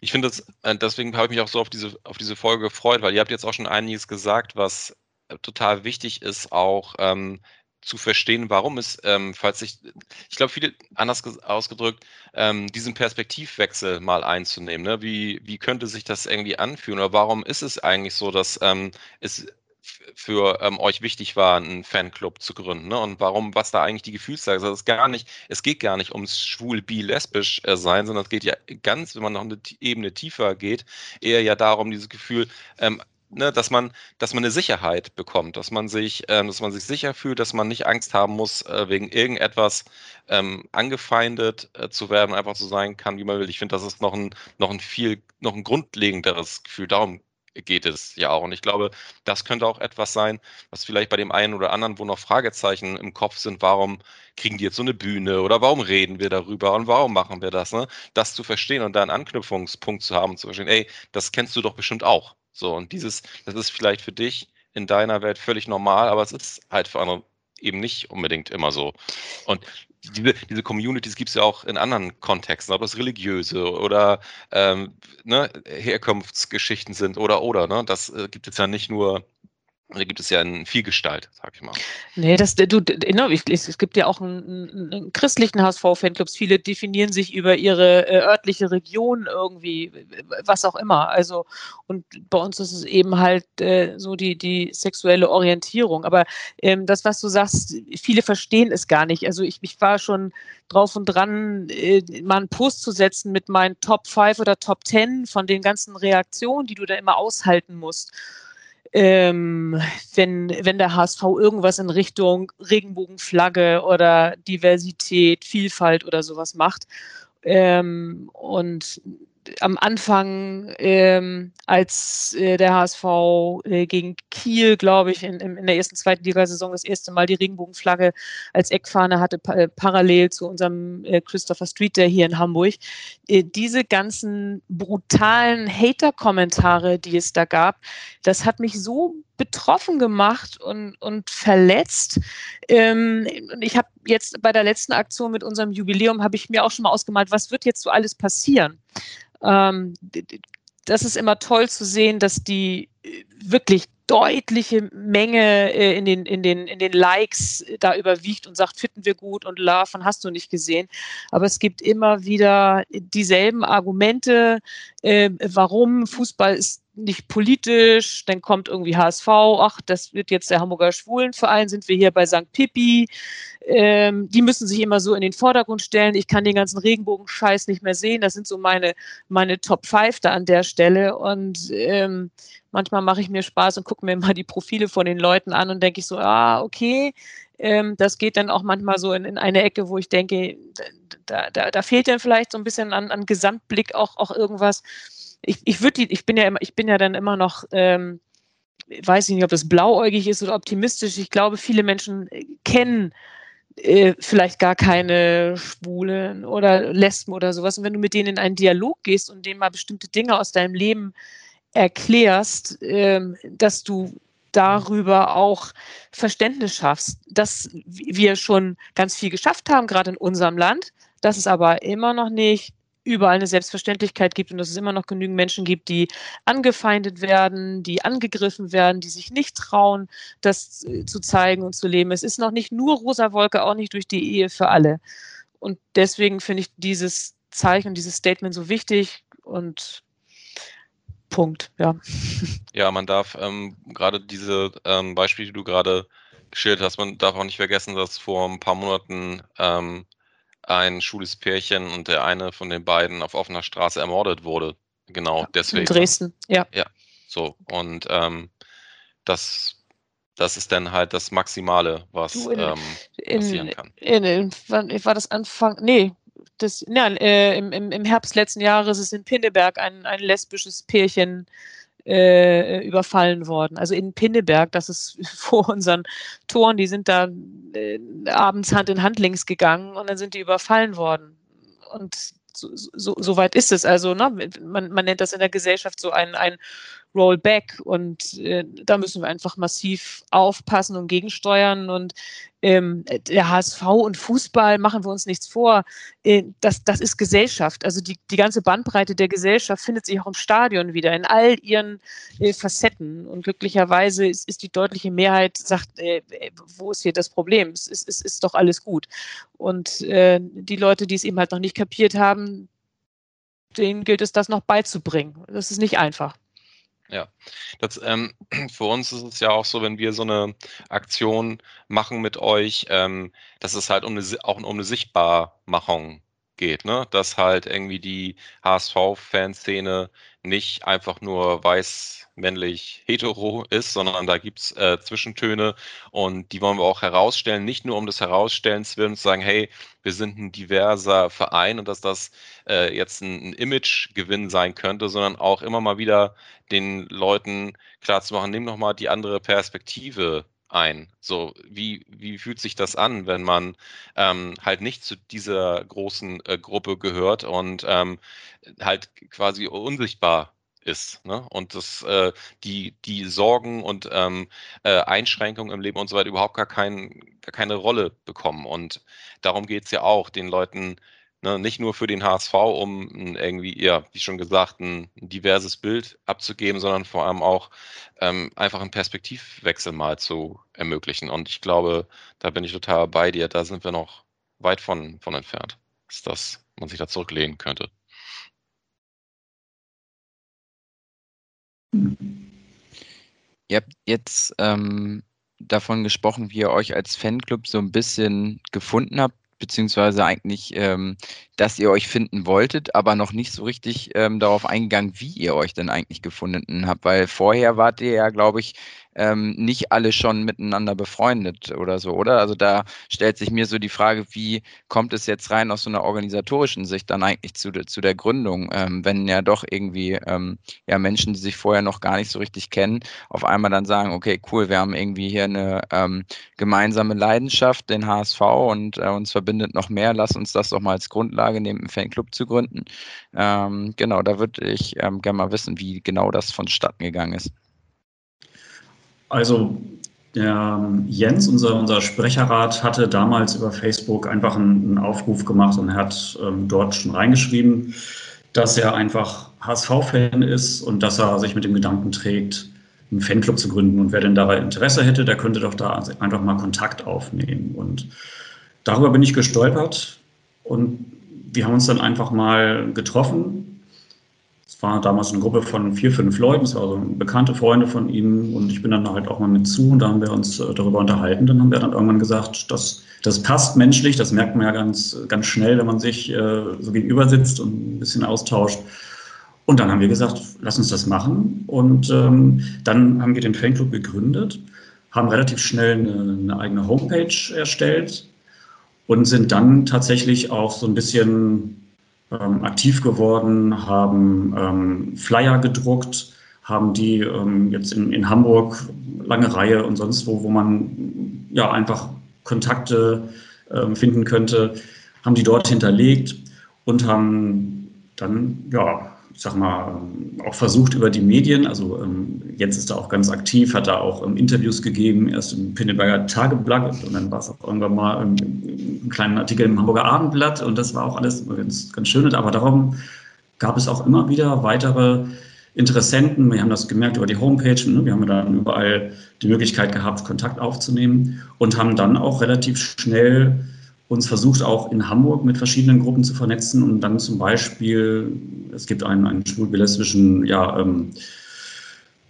ich finde das, äh, deswegen habe ich mich auch so auf diese, auf diese Folge gefreut, weil ihr habt jetzt auch schon einiges gesagt, was äh, total wichtig ist, auch ähm, zu verstehen, warum es, ähm, falls ich, ich glaube, viele, anders ausgedrückt, ähm, diesen Perspektivwechsel mal einzunehmen. Ne? Wie, wie könnte sich das irgendwie anfühlen oder warum ist es eigentlich so, dass ähm, es für ähm, euch wichtig war, einen Fanclub zu gründen ne? und warum, was da eigentlich die Gefühlslage ist. Es, gar nicht, es geht gar nicht ums schwul, bi, lesbisch äh, sein, sondern es geht ja ganz, wenn man noch eine Ebene tiefer geht, eher ja darum, dieses Gefühl, ähm, ne, dass man, dass man eine Sicherheit bekommt, dass man sich, ähm, dass man sich sicher fühlt, dass man nicht Angst haben muss, äh, wegen irgendetwas ähm, angefeindet äh, zu werden, einfach zu sein kann, wie man will. Ich finde, das ist noch ein, noch ein viel, noch ein grundlegenderes Gefühl. Darum geht es ja auch. Und ich glaube, das könnte auch etwas sein, was vielleicht bei dem einen oder anderen, wo noch Fragezeichen im Kopf sind, warum kriegen die jetzt so eine Bühne oder warum reden wir darüber und warum machen wir das, ne? Das zu verstehen und da einen Anknüpfungspunkt zu haben, zu verstehen, ey, das kennst du doch bestimmt auch. So, und dieses, das ist vielleicht für dich in deiner Welt völlig normal, aber es ist halt für andere eben nicht unbedingt immer so. Und diese, diese Communities gibt es ja auch in anderen Kontexten, ob das religiöse oder ähm, ne, Herkunftsgeschichten sind oder oder. Ne? Das äh, gibt es ja nicht nur da gibt es ja in Vielgestalt, sag ich mal. Nee, das, du, ne, es gibt ja auch einen, einen christlichen HSV-Fanclubs. Viele definieren sich über ihre äh, örtliche Region irgendwie, was auch immer. Also, und bei uns ist es eben halt äh, so die, die sexuelle Orientierung. Aber ähm, das, was du sagst, viele verstehen es gar nicht. Also, ich, ich war schon drauf und dran, äh, mal einen Post zu setzen mit meinen Top 5 oder Top 10 von den ganzen Reaktionen, die du da immer aushalten musst ähm, wenn, wenn der HSV irgendwas in Richtung Regenbogenflagge oder Diversität, Vielfalt oder sowas macht. Ähm, und am Anfang, ähm, als äh, der HSV äh, gegen Kiel, glaube ich, in, in, der ersten, zweiten Ligasaison das erste Mal die Regenbogenflagge als Eckfahne hatte, pa äh, parallel zu unserem äh, Christopher Street Day hier in Hamburg. Äh, diese ganzen brutalen Hater-Kommentare, die es da gab, das hat mich so betroffen gemacht und, und verletzt. Ähm, ich habe jetzt bei der letzten Aktion mit unserem Jubiläum, habe ich mir auch schon mal ausgemalt, was wird jetzt so alles passieren? Ähm, das ist immer toll zu sehen, dass die äh, wirklich deutliche Menge äh, in, den, in, den, in den Likes da überwiegt und sagt, finden wir gut und Love und hast du nicht gesehen. Aber es gibt immer wieder dieselben Argumente, äh, warum Fußball ist nicht politisch, dann kommt irgendwie HSV, ach, das wird jetzt der Hamburger Schwulenverein, sind wir hier bei St. Pippi. Ähm, die müssen sich immer so in den Vordergrund stellen. Ich kann den ganzen Regenbogen-Scheiß nicht mehr sehen. Das sind so meine, meine Top 5 da an der Stelle. Und ähm, manchmal mache ich mir Spaß und gucke mir mal die Profile von den Leuten an und denke ich so, ah, okay, ähm, das geht dann auch manchmal so in, in eine Ecke, wo ich denke, da, da, da fehlt dann vielleicht so ein bisschen an, an Gesamtblick auch, auch irgendwas ich, ich würde ich bin ja immer, ich bin ja dann immer noch, ähm, weiß ich nicht, ob das blauäugig ist oder optimistisch. Ich glaube, viele Menschen äh, kennen äh, vielleicht gar keine Schwulen oder Lesben oder sowas. Und wenn du mit denen in einen Dialog gehst und denen mal bestimmte Dinge aus deinem Leben erklärst, ähm, dass du darüber auch Verständnis schaffst, dass wir schon ganz viel geschafft haben, gerade in unserem Land, dass es aber immer noch nicht überall eine Selbstverständlichkeit gibt und dass es immer noch genügend Menschen gibt, die angefeindet werden, die angegriffen werden, die sich nicht trauen, das äh, zu zeigen und zu leben. Es ist noch nicht nur rosa Wolke, auch nicht durch die Ehe für alle. Und deswegen finde ich dieses Zeichen dieses Statement so wichtig und Punkt, ja. Ja, man darf ähm, gerade diese ähm, Beispiele, die du gerade geschildert hast, man darf auch nicht vergessen, dass vor ein paar Monaten ähm, ein schwules Pärchen und der eine von den beiden auf offener Straße ermordet wurde. Genau, deswegen. In Dresden, ja. Ja, so. Und ähm, das, das ist dann halt das Maximale, was in, ähm, passieren kann. In, in, wann war das Anfang? Nee, das, ja, äh, im, im, Herbst letzten Jahres ist in Pinneberg ein, ein lesbisches Pärchen äh, überfallen worden. Also in Pinneberg, das ist vor unseren Toren, die sind da äh, abends Hand in Hand links gegangen und dann sind die überfallen worden. Und so, so, so weit ist es. Also, ne, man, man nennt das in der Gesellschaft so ein, ein Rollback und äh, da müssen wir einfach massiv aufpassen und gegensteuern und ähm, der HSV und Fußball machen wir uns nichts vor. Äh, das, das ist Gesellschaft. Also die, die ganze Bandbreite der Gesellschaft findet sich auch im Stadion wieder in all ihren äh, Facetten. Und glücklicherweise ist, ist die deutliche Mehrheit sagt, äh, wo ist hier das Problem? Es ist, es ist doch alles gut. Und äh, die Leute, die es eben halt noch nicht kapiert haben, denen gilt es, das noch beizubringen. Das ist nicht einfach. Ja, das, ähm, für uns ist es ja auch so, wenn wir so eine Aktion machen mit euch, ähm, dass es halt um eine, auch um eine Sichtbarmachung geht, ne? Dass halt irgendwie die HSV-Fanszene nicht einfach nur weiß, männlich, hetero ist, sondern da gibt's äh, Zwischentöne und die wollen wir auch herausstellen, nicht nur um des Herausstellens willen zu sagen, hey, wir sind ein diverser Verein und dass das äh, jetzt ein, ein Imagegewinn sein könnte, sondern auch immer mal wieder den Leuten klarzumachen, nimm noch mal die andere Perspektive ein. So, wie, wie fühlt sich das an, wenn man ähm, halt nicht zu dieser großen äh, Gruppe gehört und ähm, halt quasi unsichtbar ist. Ne? Und das, äh, die, die Sorgen und ähm, äh, Einschränkungen im Leben und so weiter überhaupt gar, kein, gar keine Rolle bekommen. Und darum geht es ja auch, den Leuten Ne, nicht nur für den HSV, um irgendwie, ja, wie schon gesagt, ein, ein diverses Bild abzugeben, sondern vor allem auch ähm, einfach einen Perspektivwechsel mal zu ermöglichen. Und ich glaube, da bin ich total bei dir. Da sind wir noch weit von, von entfernt, dass das, man sich da zurücklehnen könnte. Ihr habt jetzt ähm, davon gesprochen, wie ihr euch als Fanclub so ein bisschen gefunden habt beziehungsweise eigentlich, ähm, dass ihr euch finden wolltet, aber noch nicht so richtig ähm, darauf eingegangen, wie ihr euch denn eigentlich gefunden habt, weil vorher wart ihr ja, glaube ich, ähm, nicht alle schon miteinander befreundet oder so, oder? Also da stellt sich mir so die Frage, wie kommt es jetzt rein aus so einer organisatorischen Sicht dann eigentlich zu, zu der Gründung, ähm, wenn ja doch irgendwie ähm, ja Menschen, die sich vorher noch gar nicht so richtig kennen, auf einmal dann sagen, okay, cool, wir haben irgendwie hier eine ähm, gemeinsame Leidenschaft, den HSV und äh, uns verbindet noch mehr, lass uns das doch mal als Grundlage nehmen, einen Fanclub zu gründen. Ähm, genau, da würde ich ähm, gerne mal wissen, wie genau das vonstatten gegangen ist. Also der ähm, Jens, unser, unser Sprecherrat, hatte damals über Facebook einfach einen, einen Aufruf gemacht und hat ähm, dort schon reingeschrieben, dass er einfach HSV-Fan ist und dass er sich mit dem Gedanken trägt, einen Fanclub zu gründen. Und wer denn dabei Interesse hätte, der könnte doch da einfach mal Kontakt aufnehmen. Und darüber bin ich gestolpert und wir haben uns dann einfach mal getroffen es war damals eine Gruppe von vier, fünf Leuten, es waren also bekannte Freunde von ihm und ich bin dann halt auch mal mit zu und da haben wir uns äh, darüber unterhalten. Dann haben wir dann irgendwann gesagt, dass das passt menschlich, das merkt man ja ganz, ganz schnell, wenn man sich äh, so gegenüber sitzt und ein bisschen austauscht. Und dann haben wir gesagt, lass uns das machen. Und ähm, dann haben wir den Fanclub gegründet, haben relativ schnell eine, eine eigene Homepage erstellt und sind dann tatsächlich auch so ein bisschen ähm, aktiv geworden, haben ähm, Flyer gedruckt, haben die ähm, jetzt in, in Hamburg, lange Reihe und sonst wo, wo man ja einfach Kontakte ähm, finden könnte, haben die dort hinterlegt und haben dann ja ich sag mal, auch versucht über die Medien, also ähm, jetzt ist er auch ganz aktiv, hat da auch ähm, Interviews gegeben, erst im Pinneberger Tageblatt und dann war es auch irgendwann mal ähm, ein kleiner Artikel im Hamburger Abendblatt und das war auch alles ganz, ganz schön. Aber darum gab es auch immer wieder weitere Interessenten. Wir haben das gemerkt über die Homepage. Ne? Wir haben dann überall die Möglichkeit gehabt, Kontakt aufzunehmen und haben dann auch relativ schnell uns versucht auch in Hamburg mit verschiedenen Gruppen zu vernetzen und dann zum Beispiel, es gibt einen, einen schwul-lesbischen ja, ähm,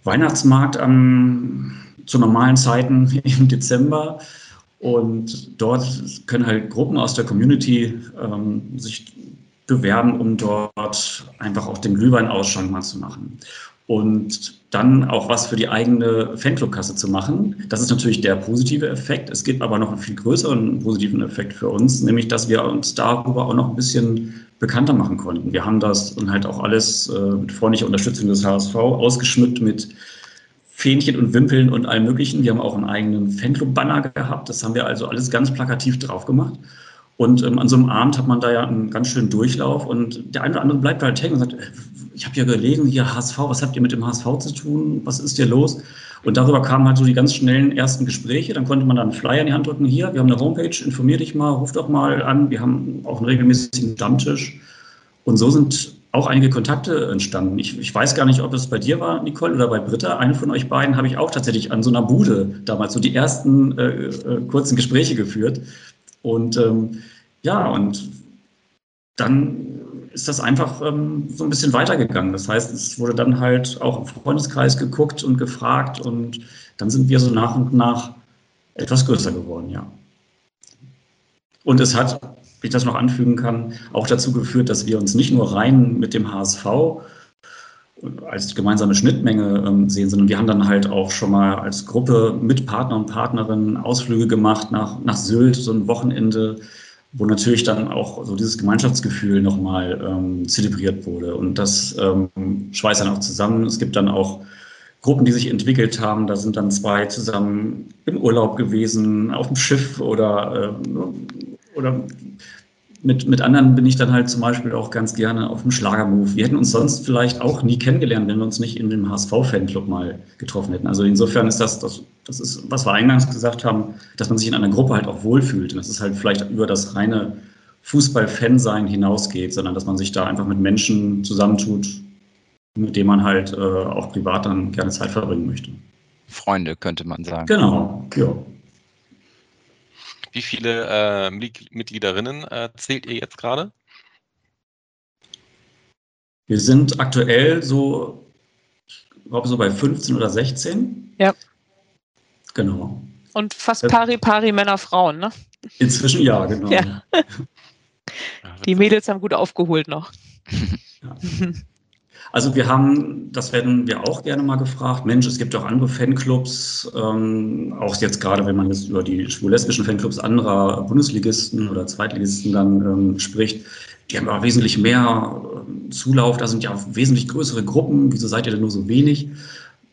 Weihnachtsmarkt am, zu normalen Zeiten im Dezember. Und dort können halt Gruppen aus der Community ähm, sich bewerben, um dort einfach auch den Glühwein-Ausschank mal zu machen und dann auch was für die eigene Fanclub-Kasse zu machen. Das ist natürlich der positive Effekt. Es gibt aber noch einen viel größeren positiven Effekt für uns, nämlich dass wir uns darüber auch noch ein bisschen bekannter machen konnten. Wir haben das und halt auch alles äh, mit freundlicher Unterstützung des HSV ausgeschmückt mit Fähnchen und Wimpeln und allem Möglichen. Wir haben auch einen eigenen Fanclub-Banner gehabt. Das haben wir also alles ganz plakativ drauf gemacht. Und ähm, an so einem Abend hat man da ja einen ganz schönen Durchlauf und der eine oder andere bleibt halt hängen und sagt, äh, ich habe ja gelesen, hier HSV, was habt ihr mit dem HSV zu tun? Was ist hier los? Und darüber kamen halt so die ganz schnellen ersten Gespräche. Dann konnte man dann einen Flyer in die Hand drücken. Hier, wir haben eine Homepage, informier dich mal, ruf doch mal an. Wir haben auch einen regelmäßigen Stammtisch. Und so sind auch einige Kontakte entstanden. Ich, ich, weiß gar nicht, ob es bei dir war, Nicole, oder bei Britta. Eine von euch beiden habe ich auch tatsächlich an so einer Bude damals so die ersten äh, äh, kurzen Gespräche geführt. Und ähm, ja, und dann ist das einfach ähm, so ein bisschen weitergegangen. Das heißt, es wurde dann halt auch im Freundeskreis geguckt und gefragt und dann sind wir so nach und nach etwas größer geworden, ja. Und es hat, wie ich das noch anfügen kann, auch dazu geführt, dass wir uns nicht nur rein mit dem HSV als gemeinsame Schnittmenge ähm, sehen, sondern wir haben dann halt auch schon mal als Gruppe mit Partner und Partnerinnen Ausflüge gemacht nach, nach Sylt, so ein Wochenende, wo natürlich dann auch so dieses Gemeinschaftsgefühl nochmal ähm, zelebriert wurde. Und das ähm, schweißt dann auch zusammen. Es gibt dann auch Gruppen, die sich entwickelt haben. Da sind dann zwei zusammen im Urlaub gewesen, auf dem Schiff oder, äh, oder mit, mit anderen bin ich dann halt zum Beispiel auch ganz gerne auf dem Schlagermove. Wir hätten uns sonst vielleicht auch nie kennengelernt, wenn wir uns nicht in dem HSV-Fanclub mal getroffen hätten. Also insofern ist das, das, das ist, was wir eingangs gesagt haben, dass man sich in einer Gruppe halt auch wohlfühlt. Und das ist halt vielleicht über das reine Fußball-Fan-Sein hinausgeht, sondern dass man sich da einfach mit Menschen zusammentut, mit denen man halt äh, auch privat dann gerne Zeit verbringen möchte. Freunde, könnte man sagen. Genau, ja. Wie viele äh, Mitgliederinnen äh, zählt ihr jetzt gerade? Wir sind aktuell so, ich glaube so bei 15 oder 16. Ja. Genau. Und fast pari pari Männer, Frauen, ne? Inzwischen ja, genau. Ja. Die Mädels haben gut aufgeholt noch. Ja. Also wir haben, das werden wir auch gerne mal gefragt, Mensch, es gibt auch andere Fanclubs, ähm, auch jetzt gerade, wenn man jetzt über die schwul-lesbischen Fanclubs anderer Bundesligisten oder Zweitligisten dann ähm, spricht, die haben aber wesentlich mehr äh, Zulauf, da sind ja wesentlich größere Gruppen, wieso seid ihr denn nur so wenig?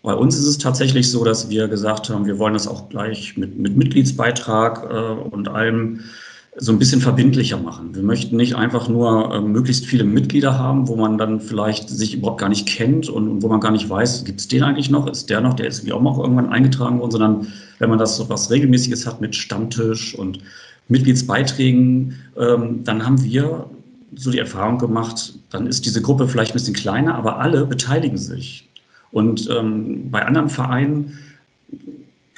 Bei uns ist es tatsächlich so, dass wir gesagt haben, wir wollen das auch gleich mit, mit Mitgliedsbeitrag äh, und allem so ein bisschen verbindlicher machen. Wir möchten nicht einfach nur äh, möglichst viele Mitglieder haben, wo man dann vielleicht sich überhaupt gar nicht kennt und, und wo man gar nicht weiß, gibt es den eigentlich noch? Ist der noch? Der ist wie auch noch irgendwann eingetragen worden, sondern wenn man das so was Regelmäßiges hat mit Stammtisch und Mitgliedsbeiträgen, ähm, dann haben wir so die Erfahrung gemacht, dann ist diese Gruppe vielleicht ein bisschen kleiner, aber alle beteiligen sich. Und ähm, bei anderen Vereinen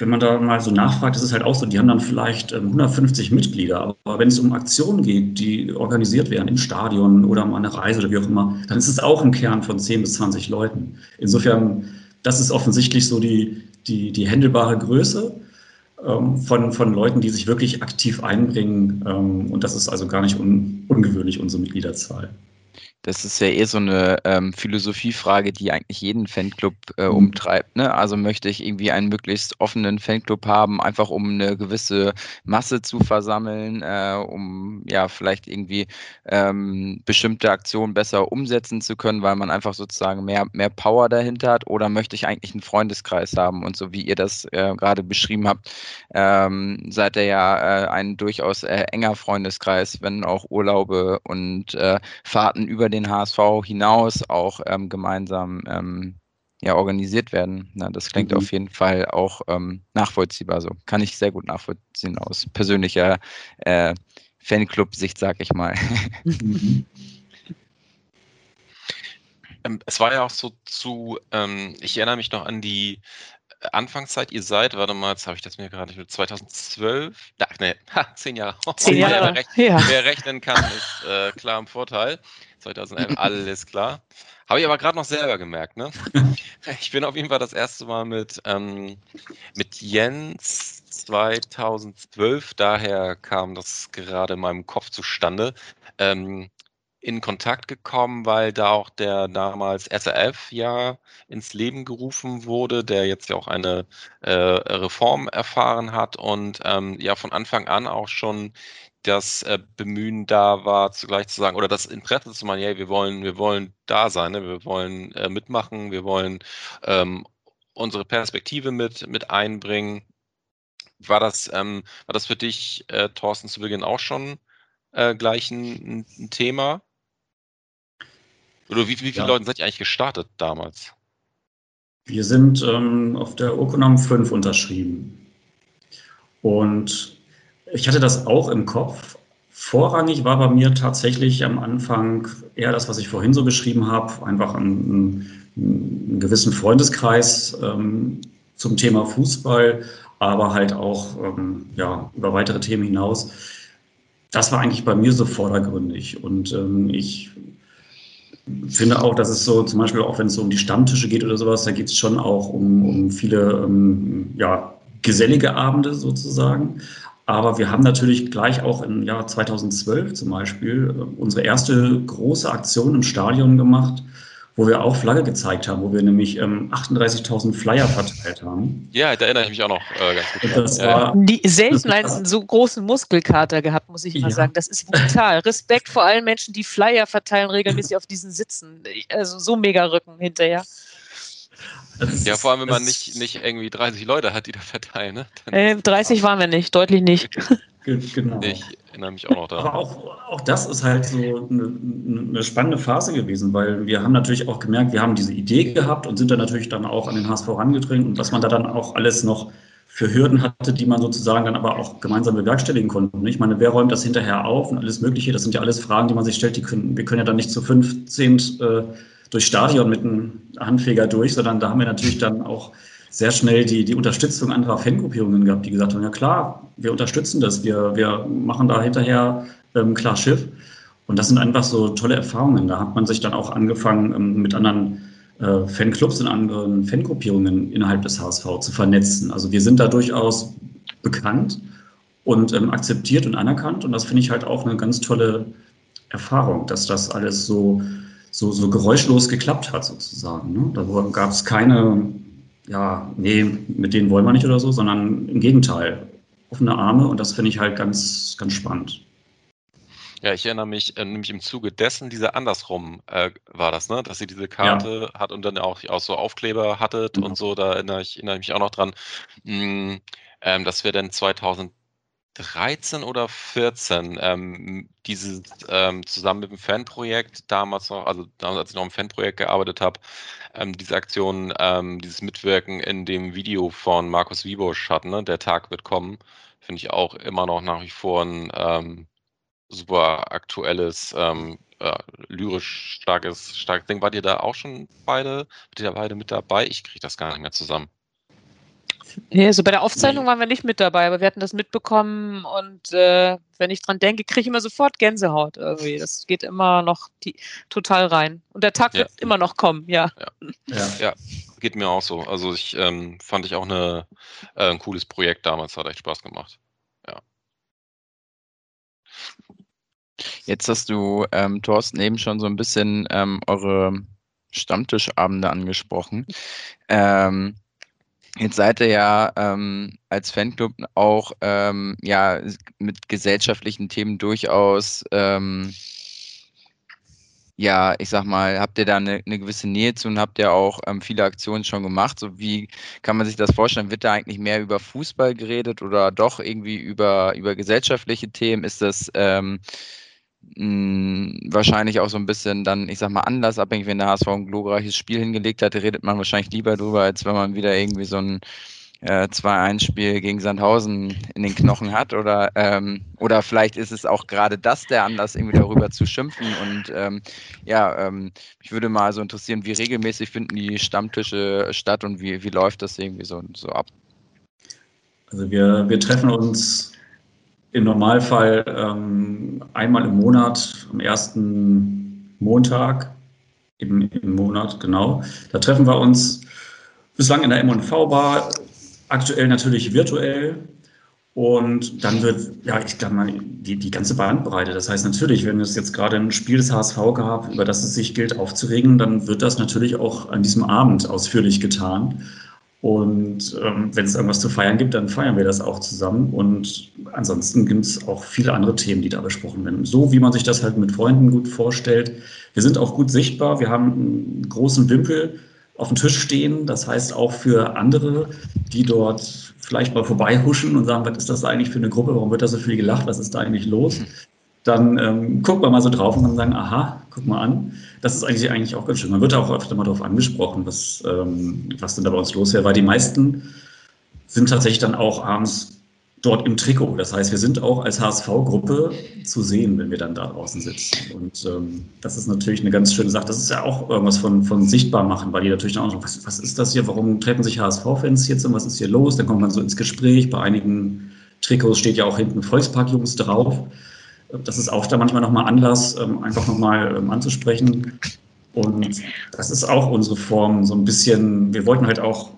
wenn man da mal so nachfragt, ist es halt auch so, die haben dann vielleicht 150 ähm, Mitglieder, aber wenn es um Aktionen geht, die organisiert werden im Stadion oder um eine Reise oder wie auch immer, dann ist es auch ein Kern von 10 bis 20 Leuten. Insofern, das ist offensichtlich so die, die, die händelbare Größe ähm, von, von Leuten, die sich wirklich aktiv einbringen. Ähm, und das ist also gar nicht un, ungewöhnlich, unsere Mitgliederzahl. Das ist ja eh so eine ähm, Philosophiefrage, die eigentlich jeden Fanclub äh, mhm. umtreibt. Ne? Also möchte ich irgendwie einen möglichst offenen Fanclub haben, einfach um eine gewisse Masse zu versammeln, äh, um ja vielleicht irgendwie ähm, bestimmte Aktionen besser umsetzen zu können, weil man einfach sozusagen mehr, mehr Power dahinter hat. Oder möchte ich eigentlich einen Freundeskreis haben? Und so wie ihr das äh, gerade beschrieben habt, ähm, seid ihr ja äh, ein durchaus äh, enger Freundeskreis, wenn auch Urlaube und äh, Fahrten über den HSV hinaus auch ähm, gemeinsam ähm, ja, organisiert werden. Na, das klingt mhm. auf jeden Fall auch ähm, nachvollziehbar. So kann ich sehr gut nachvollziehen aus persönlicher äh, Fanclub-Sicht, sag ich mal. Mhm. Ähm, es war ja auch so zu, ähm, ich erinnere mich noch an die Anfangszeit, ihr seid, warte mal, jetzt habe ich das mir gerade nicht 2012, ach ne, ha, zehn Jahre. Zehn Jahre. Wer, rechnen, ja. wer rechnen kann, ist äh, klar im Vorteil. 2011, alles klar. Habe ich aber gerade noch selber gemerkt, ne? Ich bin auf jeden Fall das erste Mal mit, ähm, mit Jens 2012, daher kam das gerade in meinem Kopf zustande, ähm, in Kontakt gekommen, weil da auch der damals SRF ja ins Leben gerufen wurde, der jetzt ja auch eine äh, Reform erfahren hat und ähm, ja von Anfang an auch schon das äh, Bemühen da war, zugleich zu sagen, oder das Interesse zu machen, ja, wir wollen, wir wollen da sein, ne? wir wollen äh, mitmachen, wir wollen ähm, unsere Perspektive mit, mit einbringen. War das, ähm, war das für dich, äh, Thorsten, zu Beginn auch schon äh, gleich ein, ein Thema? Oder wie, wie viele ja. Leute seid ihr eigentlich gestartet damals? Wir sind ähm, auf der Urkunden 5 unterschrieben. Und ich hatte das auch im Kopf. Vorrangig war bei mir tatsächlich am Anfang eher das, was ich vorhin so beschrieben habe, einfach einen, einen gewissen Freundeskreis ähm, zum Thema Fußball, aber halt auch ähm, ja, über weitere Themen hinaus. Das war eigentlich bei mir so vordergründig. Und ähm, ich finde auch, dass es so, zum Beispiel auch wenn es so um die Stammtische geht oder sowas, da geht es schon auch um, um viele ähm, ja, gesellige Abende sozusagen. Aber wir haben natürlich gleich auch im Jahr 2012 zum Beispiel äh, unsere erste große Aktion im Stadion gemacht, wo wir auch Flagge gezeigt haben, wo wir nämlich ähm, 38.000 Flyer verteilt haben. Ja, da erinnere ich mich auch noch äh, ganz gut. Das war, Die selten einen so großen Muskelkater gehabt, muss ich mal ja. sagen. Das ist brutal. Respekt vor allen Menschen, die Flyer verteilen regelmäßig auf diesen Sitzen. Also so mega Rücken hinterher. Ja, vor allem, wenn man nicht, nicht irgendwie 30 Leute hat, die da verteilen. Ne? Äh, 30 waren wir nicht, deutlich nicht. Genau. Ich erinnere mich auch noch daran. Aber auch, auch das ist halt so eine, eine, spannende Phase gewesen, weil wir haben natürlich auch gemerkt, wir haben diese Idee gehabt und sind dann natürlich dann auch an den HSV herangedrängt und was man da dann auch alles noch für Hürden hatte, die man sozusagen dann aber auch gemeinsam bewerkstelligen konnte. Ich meine, wer räumt das hinterher auf und alles Mögliche? Das sind ja alles Fragen, die man sich stellt. Die können, wir können ja dann nicht zu 15 äh, durchs Stadion mit einem Handfeger durch, sondern da haben wir natürlich dann auch sehr schnell die, die Unterstützung anderer Fangruppierungen gehabt, die gesagt haben, ja klar, wir unterstützen das, wir, wir machen da hinterher ähm, klar Schiff. Und das sind einfach so tolle Erfahrungen. Da hat man sich dann auch angefangen, ähm, mit anderen äh, Fanclubs und anderen Fangruppierungen innerhalb des HSV zu vernetzen. Also wir sind da durchaus bekannt und ähm, akzeptiert und anerkannt. Und das finde ich halt auch eine ganz tolle Erfahrung, dass das alles so, so, so geräuschlos geklappt hat, sozusagen. Ne? Da gab es keine ja, nee, mit denen wollen wir nicht oder so, sondern im Gegenteil, offene Arme und das finde ich halt ganz, ganz spannend. Ja, ich erinnere mich äh, nämlich im Zuge dessen, diese andersrum äh, war das, ne? Dass ihr diese Karte ja. hat und dann auch, auch so Aufkleber hattet ja. und so, da erinnere ich, erinnere ich mich auch noch dran, mh, hm, ähm, dass wir dann 2000 13 oder 14 ähm, dieses ähm, zusammen mit dem Fanprojekt damals noch, also damals, als ich noch im Fanprojekt gearbeitet habe, ähm, diese Aktion, ähm, dieses Mitwirken in dem Video von Markus Wiebusch hatten, ne? Der Tag wird kommen, finde ich auch immer noch nach wie vor ein ähm, super aktuelles, ähm, äh, lyrisch starkes, starkes Ding. Wart ihr da auch schon beide, wart ihr da beide mit dabei? Ich kriege das gar nicht mehr zusammen. Nee, also bei der Aufzeichnung waren wir nicht mit dabei, aber wir hatten das mitbekommen und äh, wenn ich dran denke, kriege ich immer sofort Gänsehaut irgendwie. Das geht immer noch die, total rein. Und der Tag ja. wird immer noch kommen, ja. Ja, ja. geht mir auch so. Also ich ähm, fand ich auch eine, äh, ein cooles Projekt damals, hat echt Spaß gemacht. Ja. Jetzt hast du, ähm, Thorsten, eben schon so ein bisschen ähm, eure Stammtischabende angesprochen. Ähm, Jetzt seid ihr ja ähm, als Fanclub auch ähm, ja, mit gesellschaftlichen Themen durchaus, ähm, ja, ich sag mal, habt ihr da eine, eine gewisse Nähe zu und habt ihr auch ähm, viele Aktionen schon gemacht? So wie kann man sich das vorstellen? Wird da eigentlich mehr über Fußball geredet oder doch irgendwie über, über gesellschaftliche Themen? Ist das ähm, mh, wahrscheinlich auch so ein bisschen dann, ich sag mal, anlassabhängig, wenn der HSV ein glorreiches Spiel hingelegt hat, redet man wahrscheinlich lieber drüber, als wenn man wieder irgendwie so ein äh, 2-1-Spiel gegen Sandhausen in den Knochen hat oder ähm, oder vielleicht ist es auch gerade das der Anlass, irgendwie darüber zu schimpfen und ähm, ja, ähm, mich würde mal so interessieren, wie regelmäßig finden die Stammtische statt und wie, wie läuft das irgendwie so, so ab? Also wir, wir treffen uns im Normalfall ähm, einmal im Monat, am ersten Montag im, im Monat, genau. Da treffen wir uns bislang in der M&V-Bar, aktuell natürlich virtuell. Und dann wird, ja, ich glaube mal, die, die ganze Bandbreite. Das heißt natürlich, wenn es jetzt gerade ein Spiel des HSV gab, über das es sich gilt aufzuregen, dann wird das natürlich auch an diesem Abend ausführlich getan. Und ähm, wenn es irgendwas zu feiern gibt, dann feiern wir das auch zusammen. Und ansonsten gibt es auch viele andere Themen, die da besprochen werden. So wie man sich das halt mit Freunden gut vorstellt. Wir sind auch gut sichtbar. Wir haben einen großen Wimpel auf dem Tisch stehen. Das heißt auch für andere, die dort vielleicht mal vorbeihuschen und sagen, was ist das eigentlich für eine Gruppe? Warum wird da so viel gelacht? Was ist da eigentlich los? Dann ähm, guckt man mal so drauf und kann sagen, aha, guck mal an das ist eigentlich, eigentlich auch ganz schön. Man wird auch öfter mal darauf angesprochen, was, ähm, was denn da bei uns los wäre, weil die meisten sind tatsächlich dann auch abends dort im Trikot. Das heißt, wir sind auch als HSV-Gruppe zu sehen, wenn wir dann da draußen sitzen. Und ähm, das ist natürlich eine ganz schöne Sache. Das ist ja auch irgendwas von, von sichtbar machen, weil die natürlich dann auch noch, was, was ist das hier? Warum treffen sich HSV-Fans jetzt und was ist hier los? Dann kommt man so ins Gespräch. Bei einigen Trikots steht ja auch hinten Volkspark-Jungs drauf. Das ist auch da manchmal nochmal Anlass, ähm, einfach nochmal ähm, anzusprechen. Und das ist auch unsere Form, so ein bisschen, wir wollten halt auch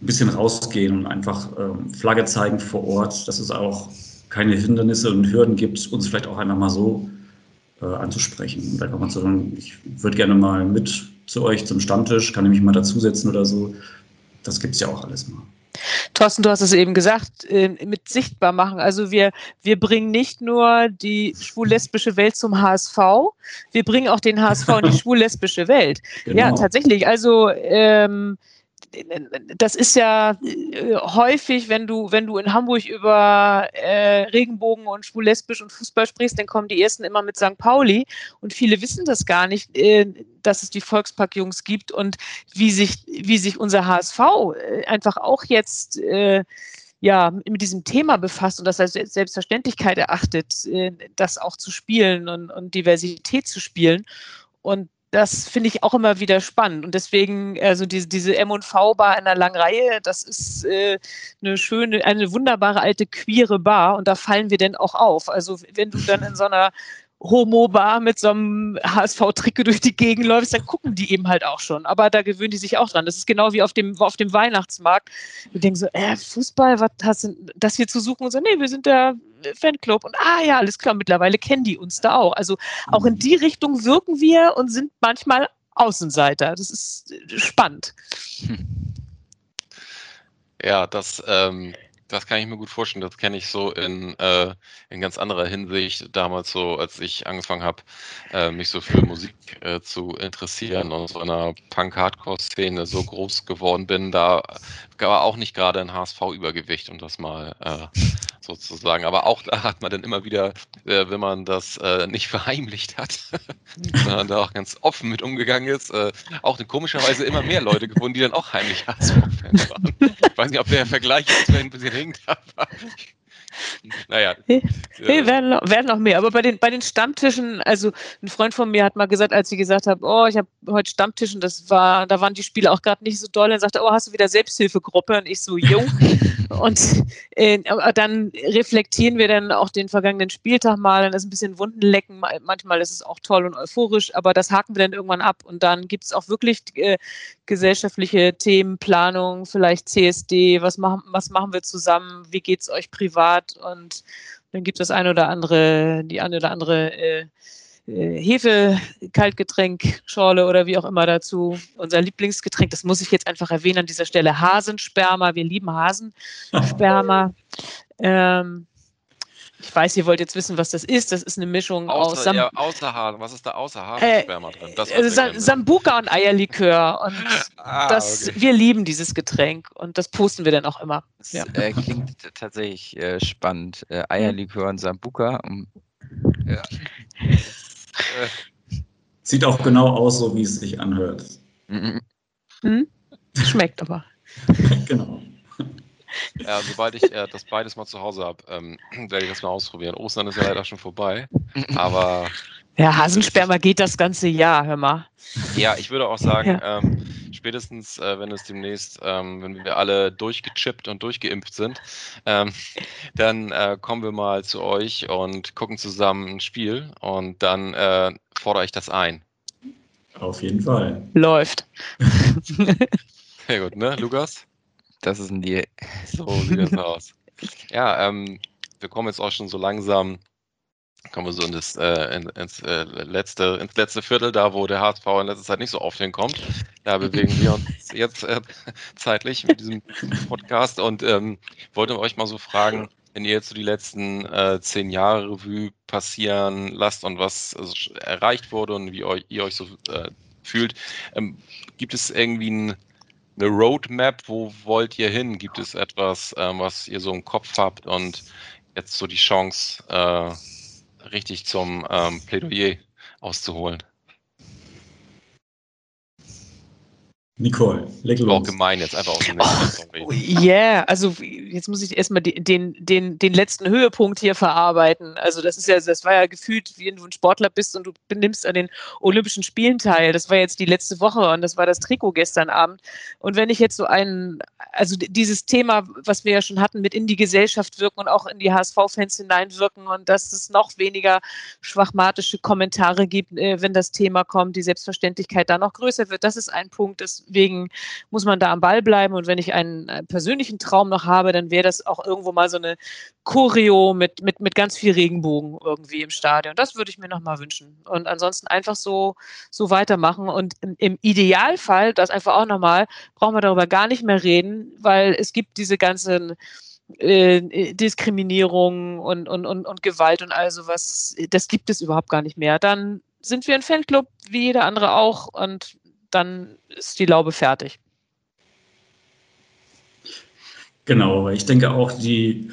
ein bisschen rausgehen und einfach ähm, Flagge zeigen vor Ort, dass es auch keine Hindernisse und Hürden gibt, uns vielleicht auch einfach mal so äh, anzusprechen. Und einfach mal zu sagen, ich würde gerne mal mit zu euch zum Stammtisch, kann ich mich mal dazusetzen oder so. Das gibt es ja auch alles mal. Thorsten, du hast es eben gesagt, äh, mit sichtbar machen. Also wir, wir bringen nicht nur die schwul-lesbische Welt zum HSV, wir bringen auch den HSV in die schwul-lesbische Welt. Genau. Ja, tatsächlich. Also ähm, das ist ja äh, häufig, wenn du, wenn du in Hamburg über äh, Regenbogen und schwul-lesbisch und Fußball sprichst, dann kommen die ersten immer mit St. Pauli und viele wissen das gar nicht, äh, dass es die Volkspark-Jungs gibt und wie sich, wie sich unser HSV äh, einfach auch jetzt äh, ja, mit diesem Thema befasst und das als Selbstverständlichkeit erachtet, äh, das auch zu spielen und, und Diversität zu spielen. Und das finde ich auch immer wieder spannend. Und deswegen, also diese, diese M&V-Bar in einer langen Reihe, das ist äh, eine schöne, eine wunderbare alte queere Bar und da fallen wir denn auch auf. Also wenn du dann in so einer Homo-Bar mit so einem HSV-Trikot durch die Gegend läufst, dann gucken die eben halt auch schon. Aber da gewöhnen die sich auch dran. Das ist genau wie auf dem, auf dem Weihnachtsmarkt. Wir denken so, äh, Fußball, was hast du das hier zu suchen? Und so, nee, wir sind der Fanclub. Und ah ja, alles klar, mittlerweile kennen die uns da auch. Also auch in die Richtung wirken wir und sind manchmal Außenseiter. Das ist spannend. Ja, das ähm, das kann ich mir gut vorstellen. Das kenne ich so in, äh, in ganz anderer Hinsicht. Damals so, als ich angefangen habe, äh, mich so für Musik äh, zu interessieren und so in einer Punk-Hardcore-Szene so groß geworden bin, da war auch nicht gerade ein HSV-Übergewicht, um das mal äh, sozusagen. Aber auch da hat man dann immer wieder, äh, wenn man das äh, nicht verheimlicht hat, sondern da auch ganz offen mit umgegangen ist, auch komischerweise immer mehr Leute gefunden, die dann auch heimlich HSV-Fans waren. Ich weiß nicht, ob der Vergleich jetzt ein hinkt, aber naja. Nee, nee werden, noch, werden noch mehr. Aber bei den, bei den Stammtischen, also ein Freund von mir hat mal gesagt, als ich gesagt habe, oh, ich habe heute Stammtischen, das war, da waren die Spiele auch gerade nicht so doll, dann sagte oh, hast du wieder Selbsthilfegruppe? Und ich so, jo. und äh, dann reflektieren wir dann auch den vergangenen Spieltag mal, dann ist ein bisschen Wundenlecken, manchmal ist es auch toll und euphorisch, aber das haken wir dann irgendwann ab und dann gibt es auch wirklich äh, gesellschaftliche Themen, Planung, vielleicht CSD, was machen, was machen wir zusammen, wie geht es euch privat und dann gibt es das eine oder andere, die eine oder andere äh, äh, Hefe, Kaltgetränk, Schorle oder wie auch immer dazu. Unser Lieblingsgetränk, das muss ich jetzt einfach erwähnen an dieser Stelle, Hasensperma. Wir lieben Hasensperma. ähm, ich weiß, ihr wollt jetzt wissen, was das ist. Das ist eine Mischung außer, aus Sam ja, außer Hasen. Was ist da außer Hasensperma äh, drin? Das, äh, Sam Sambuka und Eierlikör. Und ah, das, okay. wir lieben dieses Getränk und das posten wir dann auch immer. Das ja. äh, klingt tatsächlich äh, spannend. Äh, Eierlikör und Sambuka. Ja. Sieht auch genau aus, so wie es sich anhört. Hm? Schmeckt aber. genau. Ja, sobald ich äh, das beides mal zu Hause habe, ähm, werde ich das mal ausprobieren. Ostern ist ja leider schon vorbei, aber. Ja, Hasensperma geht das ganze Jahr, hör mal. Ja, ich würde auch sagen, ja. ähm, spätestens, äh, wenn es demnächst, ähm, wenn wir alle durchgechippt und durchgeimpft sind, ähm, dann äh, kommen wir mal zu euch und gucken zusammen ein Spiel und dann äh, fordere ich das ein. Auf jeden Fall. Läuft. Sehr gut, ne, Lukas? Das ist ein Deal. So sieht das aus. Ja, ähm, wir kommen jetzt auch schon so langsam, kommen wir so in das, äh, in, ins, äh, letzte, ins letzte Viertel, da wo der HSV in letzter Zeit nicht so oft hinkommt. Da bewegen wir uns jetzt äh, zeitlich mit diesem Podcast und ähm, wollte euch mal so fragen, wenn ihr jetzt so die letzten äh, zehn Jahre Revue passieren lasst und was also, erreicht wurde und wie euch, ihr euch so äh, fühlt, ähm, gibt es irgendwie ein eine Roadmap, wo wollt ihr hin? Gibt es etwas, ähm, was ihr so im Kopf habt und jetzt so die Chance, äh, richtig zum ähm, Plädoyer auszuholen? Nicole, leg los. Auch gemein jetzt einfach aus dem oh, Yeah, also jetzt muss ich erstmal den, den, den letzten Höhepunkt hier verarbeiten. Also das ist ja, das war ja gefühlt, wie wenn du ein Sportler bist und du nimmst an den Olympischen Spielen teil. Das war jetzt die letzte Woche und das war das Trikot gestern Abend. Und wenn ich jetzt so einen, also dieses Thema, was wir ja schon hatten, mit in die Gesellschaft wirken und auch in die HSV-Fans hineinwirken und dass es noch weniger schwachmatische Kommentare gibt, äh, wenn das Thema kommt, die Selbstverständlichkeit da noch größer wird, das ist ein Punkt, das Deswegen muss man da am Ball bleiben. Und wenn ich einen, einen persönlichen Traum noch habe, dann wäre das auch irgendwo mal so eine Choreo mit, mit, mit ganz viel Regenbogen irgendwie im Stadion. Das würde ich mir noch mal wünschen. Und ansonsten einfach so, so weitermachen. Und im, Idealfall, das einfach auch noch mal, brauchen wir darüber gar nicht mehr reden, weil es gibt diese ganzen äh, Diskriminierung und, und, und, und Gewalt und all sowas, das gibt es überhaupt gar nicht mehr. Dann sind wir ein Fanclub, wie jeder andere auch, und dann ist die Laube fertig. Genau, ich denke auch, die,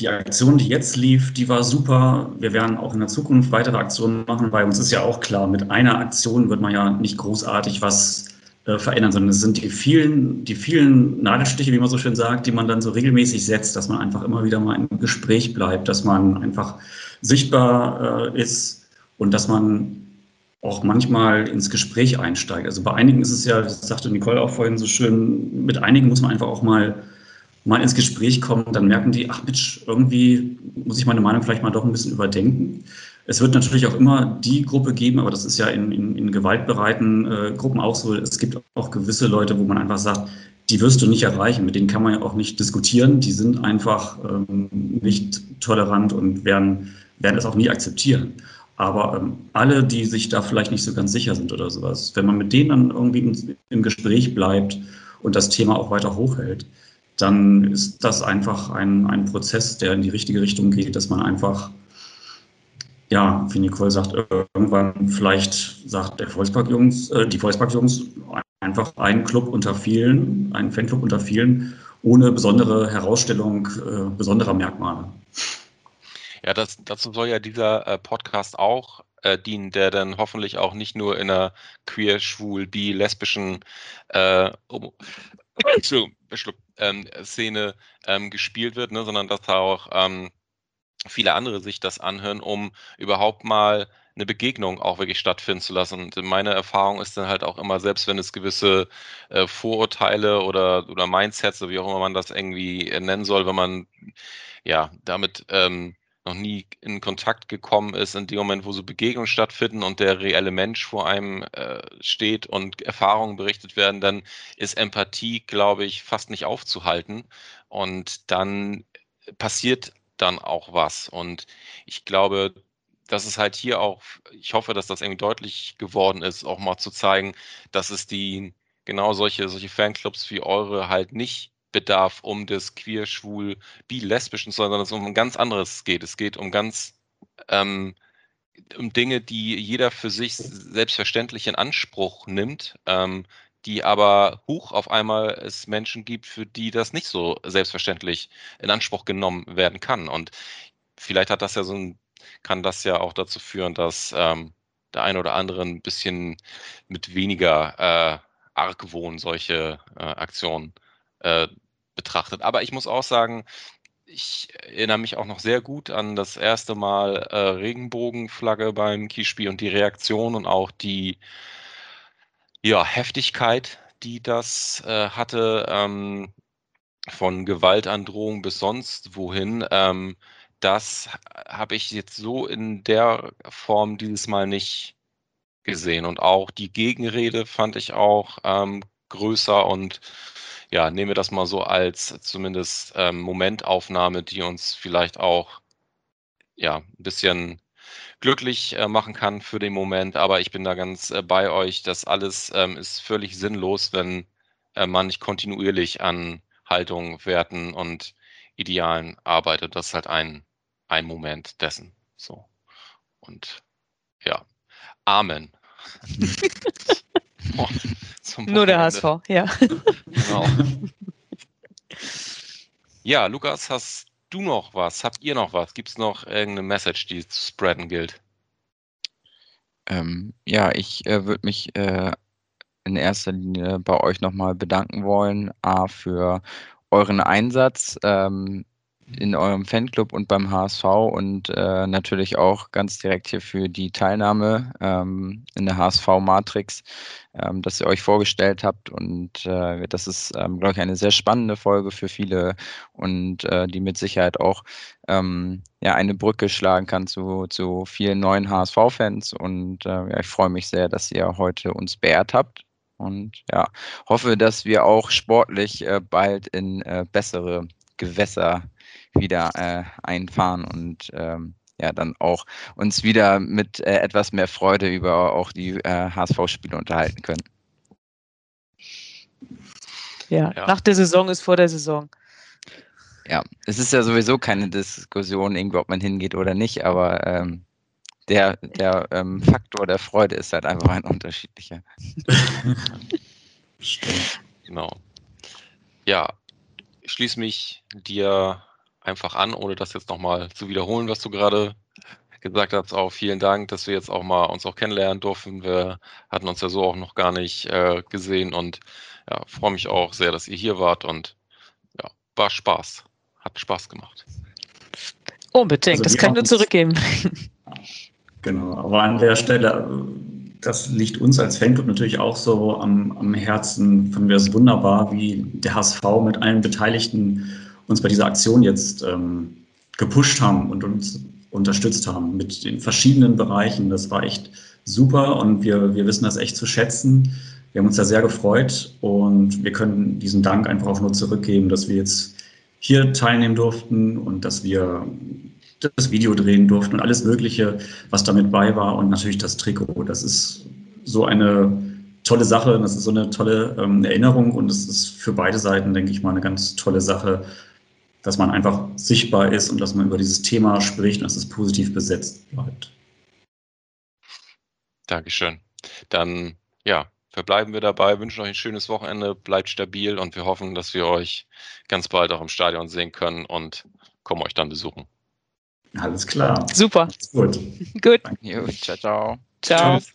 die Aktion, die jetzt lief, die war super. Wir werden auch in der Zukunft weitere Aktionen machen, weil uns ist ja auch klar, mit einer Aktion wird man ja nicht großartig was äh, verändern, sondern es sind die vielen, die vielen Nadelstiche, wie man so schön sagt, die man dann so regelmäßig setzt, dass man einfach immer wieder mal im Gespräch bleibt, dass man einfach sichtbar äh, ist und dass man auch manchmal ins Gespräch einsteigt. Also bei einigen ist es ja, das sagte Nicole auch vorhin so schön, mit einigen muss man einfach auch mal, mal ins Gespräch kommen. Dann merken die, ach Mensch, irgendwie muss ich meine Meinung vielleicht mal doch ein bisschen überdenken. Es wird natürlich auch immer die Gruppe geben, aber das ist ja in, in, in gewaltbereiten äh, Gruppen auch so. Es gibt auch gewisse Leute, wo man einfach sagt, die wirst du nicht erreichen, mit denen kann man ja auch nicht diskutieren. Die sind einfach ähm, nicht tolerant und werden, werden es auch nie akzeptieren. Aber ähm, alle, die sich da vielleicht nicht so ganz sicher sind oder sowas, wenn man mit denen dann irgendwie im, im Gespräch bleibt und das Thema auch weiter hochhält, dann ist das einfach ein, ein Prozess, der in die richtige Richtung geht, dass man einfach, ja, wie Nicole sagt, irgendwann vielleicht sagt der Volkspark-Jungs, äh, die Volkspark-Jungs einfach ein Club unter vielen, ein Fanclub unter vielen, ohne besondere Herausstellung äh, besonderer Merkmale. Ja, das, dazu soll ja dieser äh, Podcast auch äh, dienen, der dann hoffentlich auch nicht nur in einer queer, schwul, bi, lesbischen äh, um, ähm, Szene ähm, gespielt wird, ne, sondern dass da auch ähm, viele andere sich das anhören, um überhaupt mal eine Begegnung auch wirklich stattfinden zu lassen. Und meine Erfahrung ist dann halt auch immer, selbst wenn es gewisse äh, Vorurteile oder, oder Mindsets, wie auch immer man das irgendwie äh, nennen soll, wenn man ja damit ähm, noch nie in Kontakt gekommen ist, in dem Moment, wo so Begegnungen stattfinden und der reelle Mensch vor einem äh, steht und Erfahrungen berichtet werden, dann ist Empathie, glaube ich, fast nicht aufzuhalten. Und dann passiert dann auch was. Und ich glaube, das ist halt hier auch, ich hoffe, dass das irgendwie deutlich geworden ist, auch mal zu zeigen, dass es die genau solche, solche Fanclubs wie eure halt nicht bedarf um des queer, schwul, bi, lesbischen, sondern es um ein ganz anderes geht. Es geht um ganz ähm, um Dinge, die jeder für sich selbstverständlich in Anspruch nimmt, ähm, die aber hoch auf einmal es Menschen gibt, für die das nicht so selbstverständlich in Anspruch genommen werden kann. Und vielleicht hat das ja so ein, kann das ja auch dazu führen, dass ähm, der eine oder andere ein bisschen mit weniger äh, Argwohn solche äh, Aktionen äh, betrachtet. Aber ich muss auch sagen, ich erinnere mich auch noch sehr gut an das erste Mal äh, Regenbogenflagge beim Kiesspiel und die Reaktion und auch die ja, Heftigkeit, die das äh, hatte, ähm, von Gewaltandrohung bis sonst wohin. Ähm, das habe ich jetzt so in der Form dieses Mal nicht gesehen. Und auch die Gegenrede fand ich auch ähm, größer und ja, nehmen wir das mal so als zumindest ähm, Momentaufnahme, die uns vielleicht auch ja, ein bisschen glücklich äh, machen kann für den Moment. Aber ich bin da ganz äh, bei euch. Das alles ähm, ist völlig sinnlos, wenn äh, man nicht kontinuierlich an Haltung, Werten und Idealen arbeitet. Das ist halt ein, ein Moment dessen. So. Und ja. Amen. Nur der HSV, ja. Genau. Ja, Lukas, hast du noch was? Habt ihr noch was? Gibt es noch irgendeine Message, die zu spreaden gilt? Ähm, ja, ich äh, würde mich äh, in erster Linie bei euch nochmal bedanken wollen. A, für euren Einsatz ähm, in eurem Fanclub und beim HSV und äh, natürlich auch ganz direkt hier für die Teilnahme ähm, in der HSV-Matrix, ähm, dass ihr euch vorgestellt habt. Und äh, das ist, ähm, glaube ich, eine sehr spannende Folge für viele und äh, die mit Sicherheit auch ähm, ja, eine Brücke schlagen kann zu, zu vielen neuen HSV-Fans. Und äh, ja, ich freue mich sehr, dass ihr heute uns beehrt habt. Und ja, hoffe, dass wir auch sportlich äh, bald in äh, bessere Gewässer wieder äh, einfahren und ähm, ja, dann auch uns wieder mit äh, etwas mehr Freude über auch die äh, HSV-Spiele unterhalten können. Ja, ja, nach der Saison ist vor der Saison. Ja, es ist ja sowieso keine Diskussion, irgendwie, ob man hingeht oder nicht, aber ähm, der, der ähm, Faktor der Freude ist halt einfach ein unterschiedlicher. genau. Ja, ich schließe mich dir einfach an, ohne das jetzt nochmal zu wiederholen, was du gerade gesagt hast. Auch vielen Dank, dass wir jetzt auch mal uns auch kennenlernen durften. Wir hatten uns ja so auch noch gar nicht äh, gesehen und ja, freue mich auch sehr, dass ihr hier wart und ja, war Spaß. Hat Spaß gemacht. Unbedingt, also das können wir zurückgeben. Genau, aber an der Stelle, das liegt uns als Fanclub natürlich auch so am, am Herzen. Fanden wir es wunderbar, wie der HSV mit allen Beteiligten uns bei dieser Aktion jetzt ähm, gepusht haben und uns unterstützt haben mit den verschiedenen Bereichen. Das war echt super und wir, wir wissen das echt zu schätzen. Wir haben uns da sehr gefreut und wir können diesen Dank einfach auch nur zurückgeben, dass wir jetzt hier teilnehmen durften und dass wir das Video drehen durften und alles Mögliche, was damit bei war und natürlich das Trikot. Das ist so eine tolle Sache, das ist so eine tolle ähm, Erinnerung und es ist für beide Seiten, denke ich mal, eine ganz tolle Sache, dass man einfach sichtbar ist und dass man über dieses Thema spricht und dass es positiv besetzt bleibt. Dankeschön. Dann, ja, verbleiben wir dabei, wünschen euch ein schönes Wochenende, bleibt stabil und wir hoffen, dass wir euch ganz bald auch im Stadion sehen können und kommen euch dann besuchen. Alles klar. Super. Gut. Gut. Danke. Ciao, ciao. Ciao. Tschüss.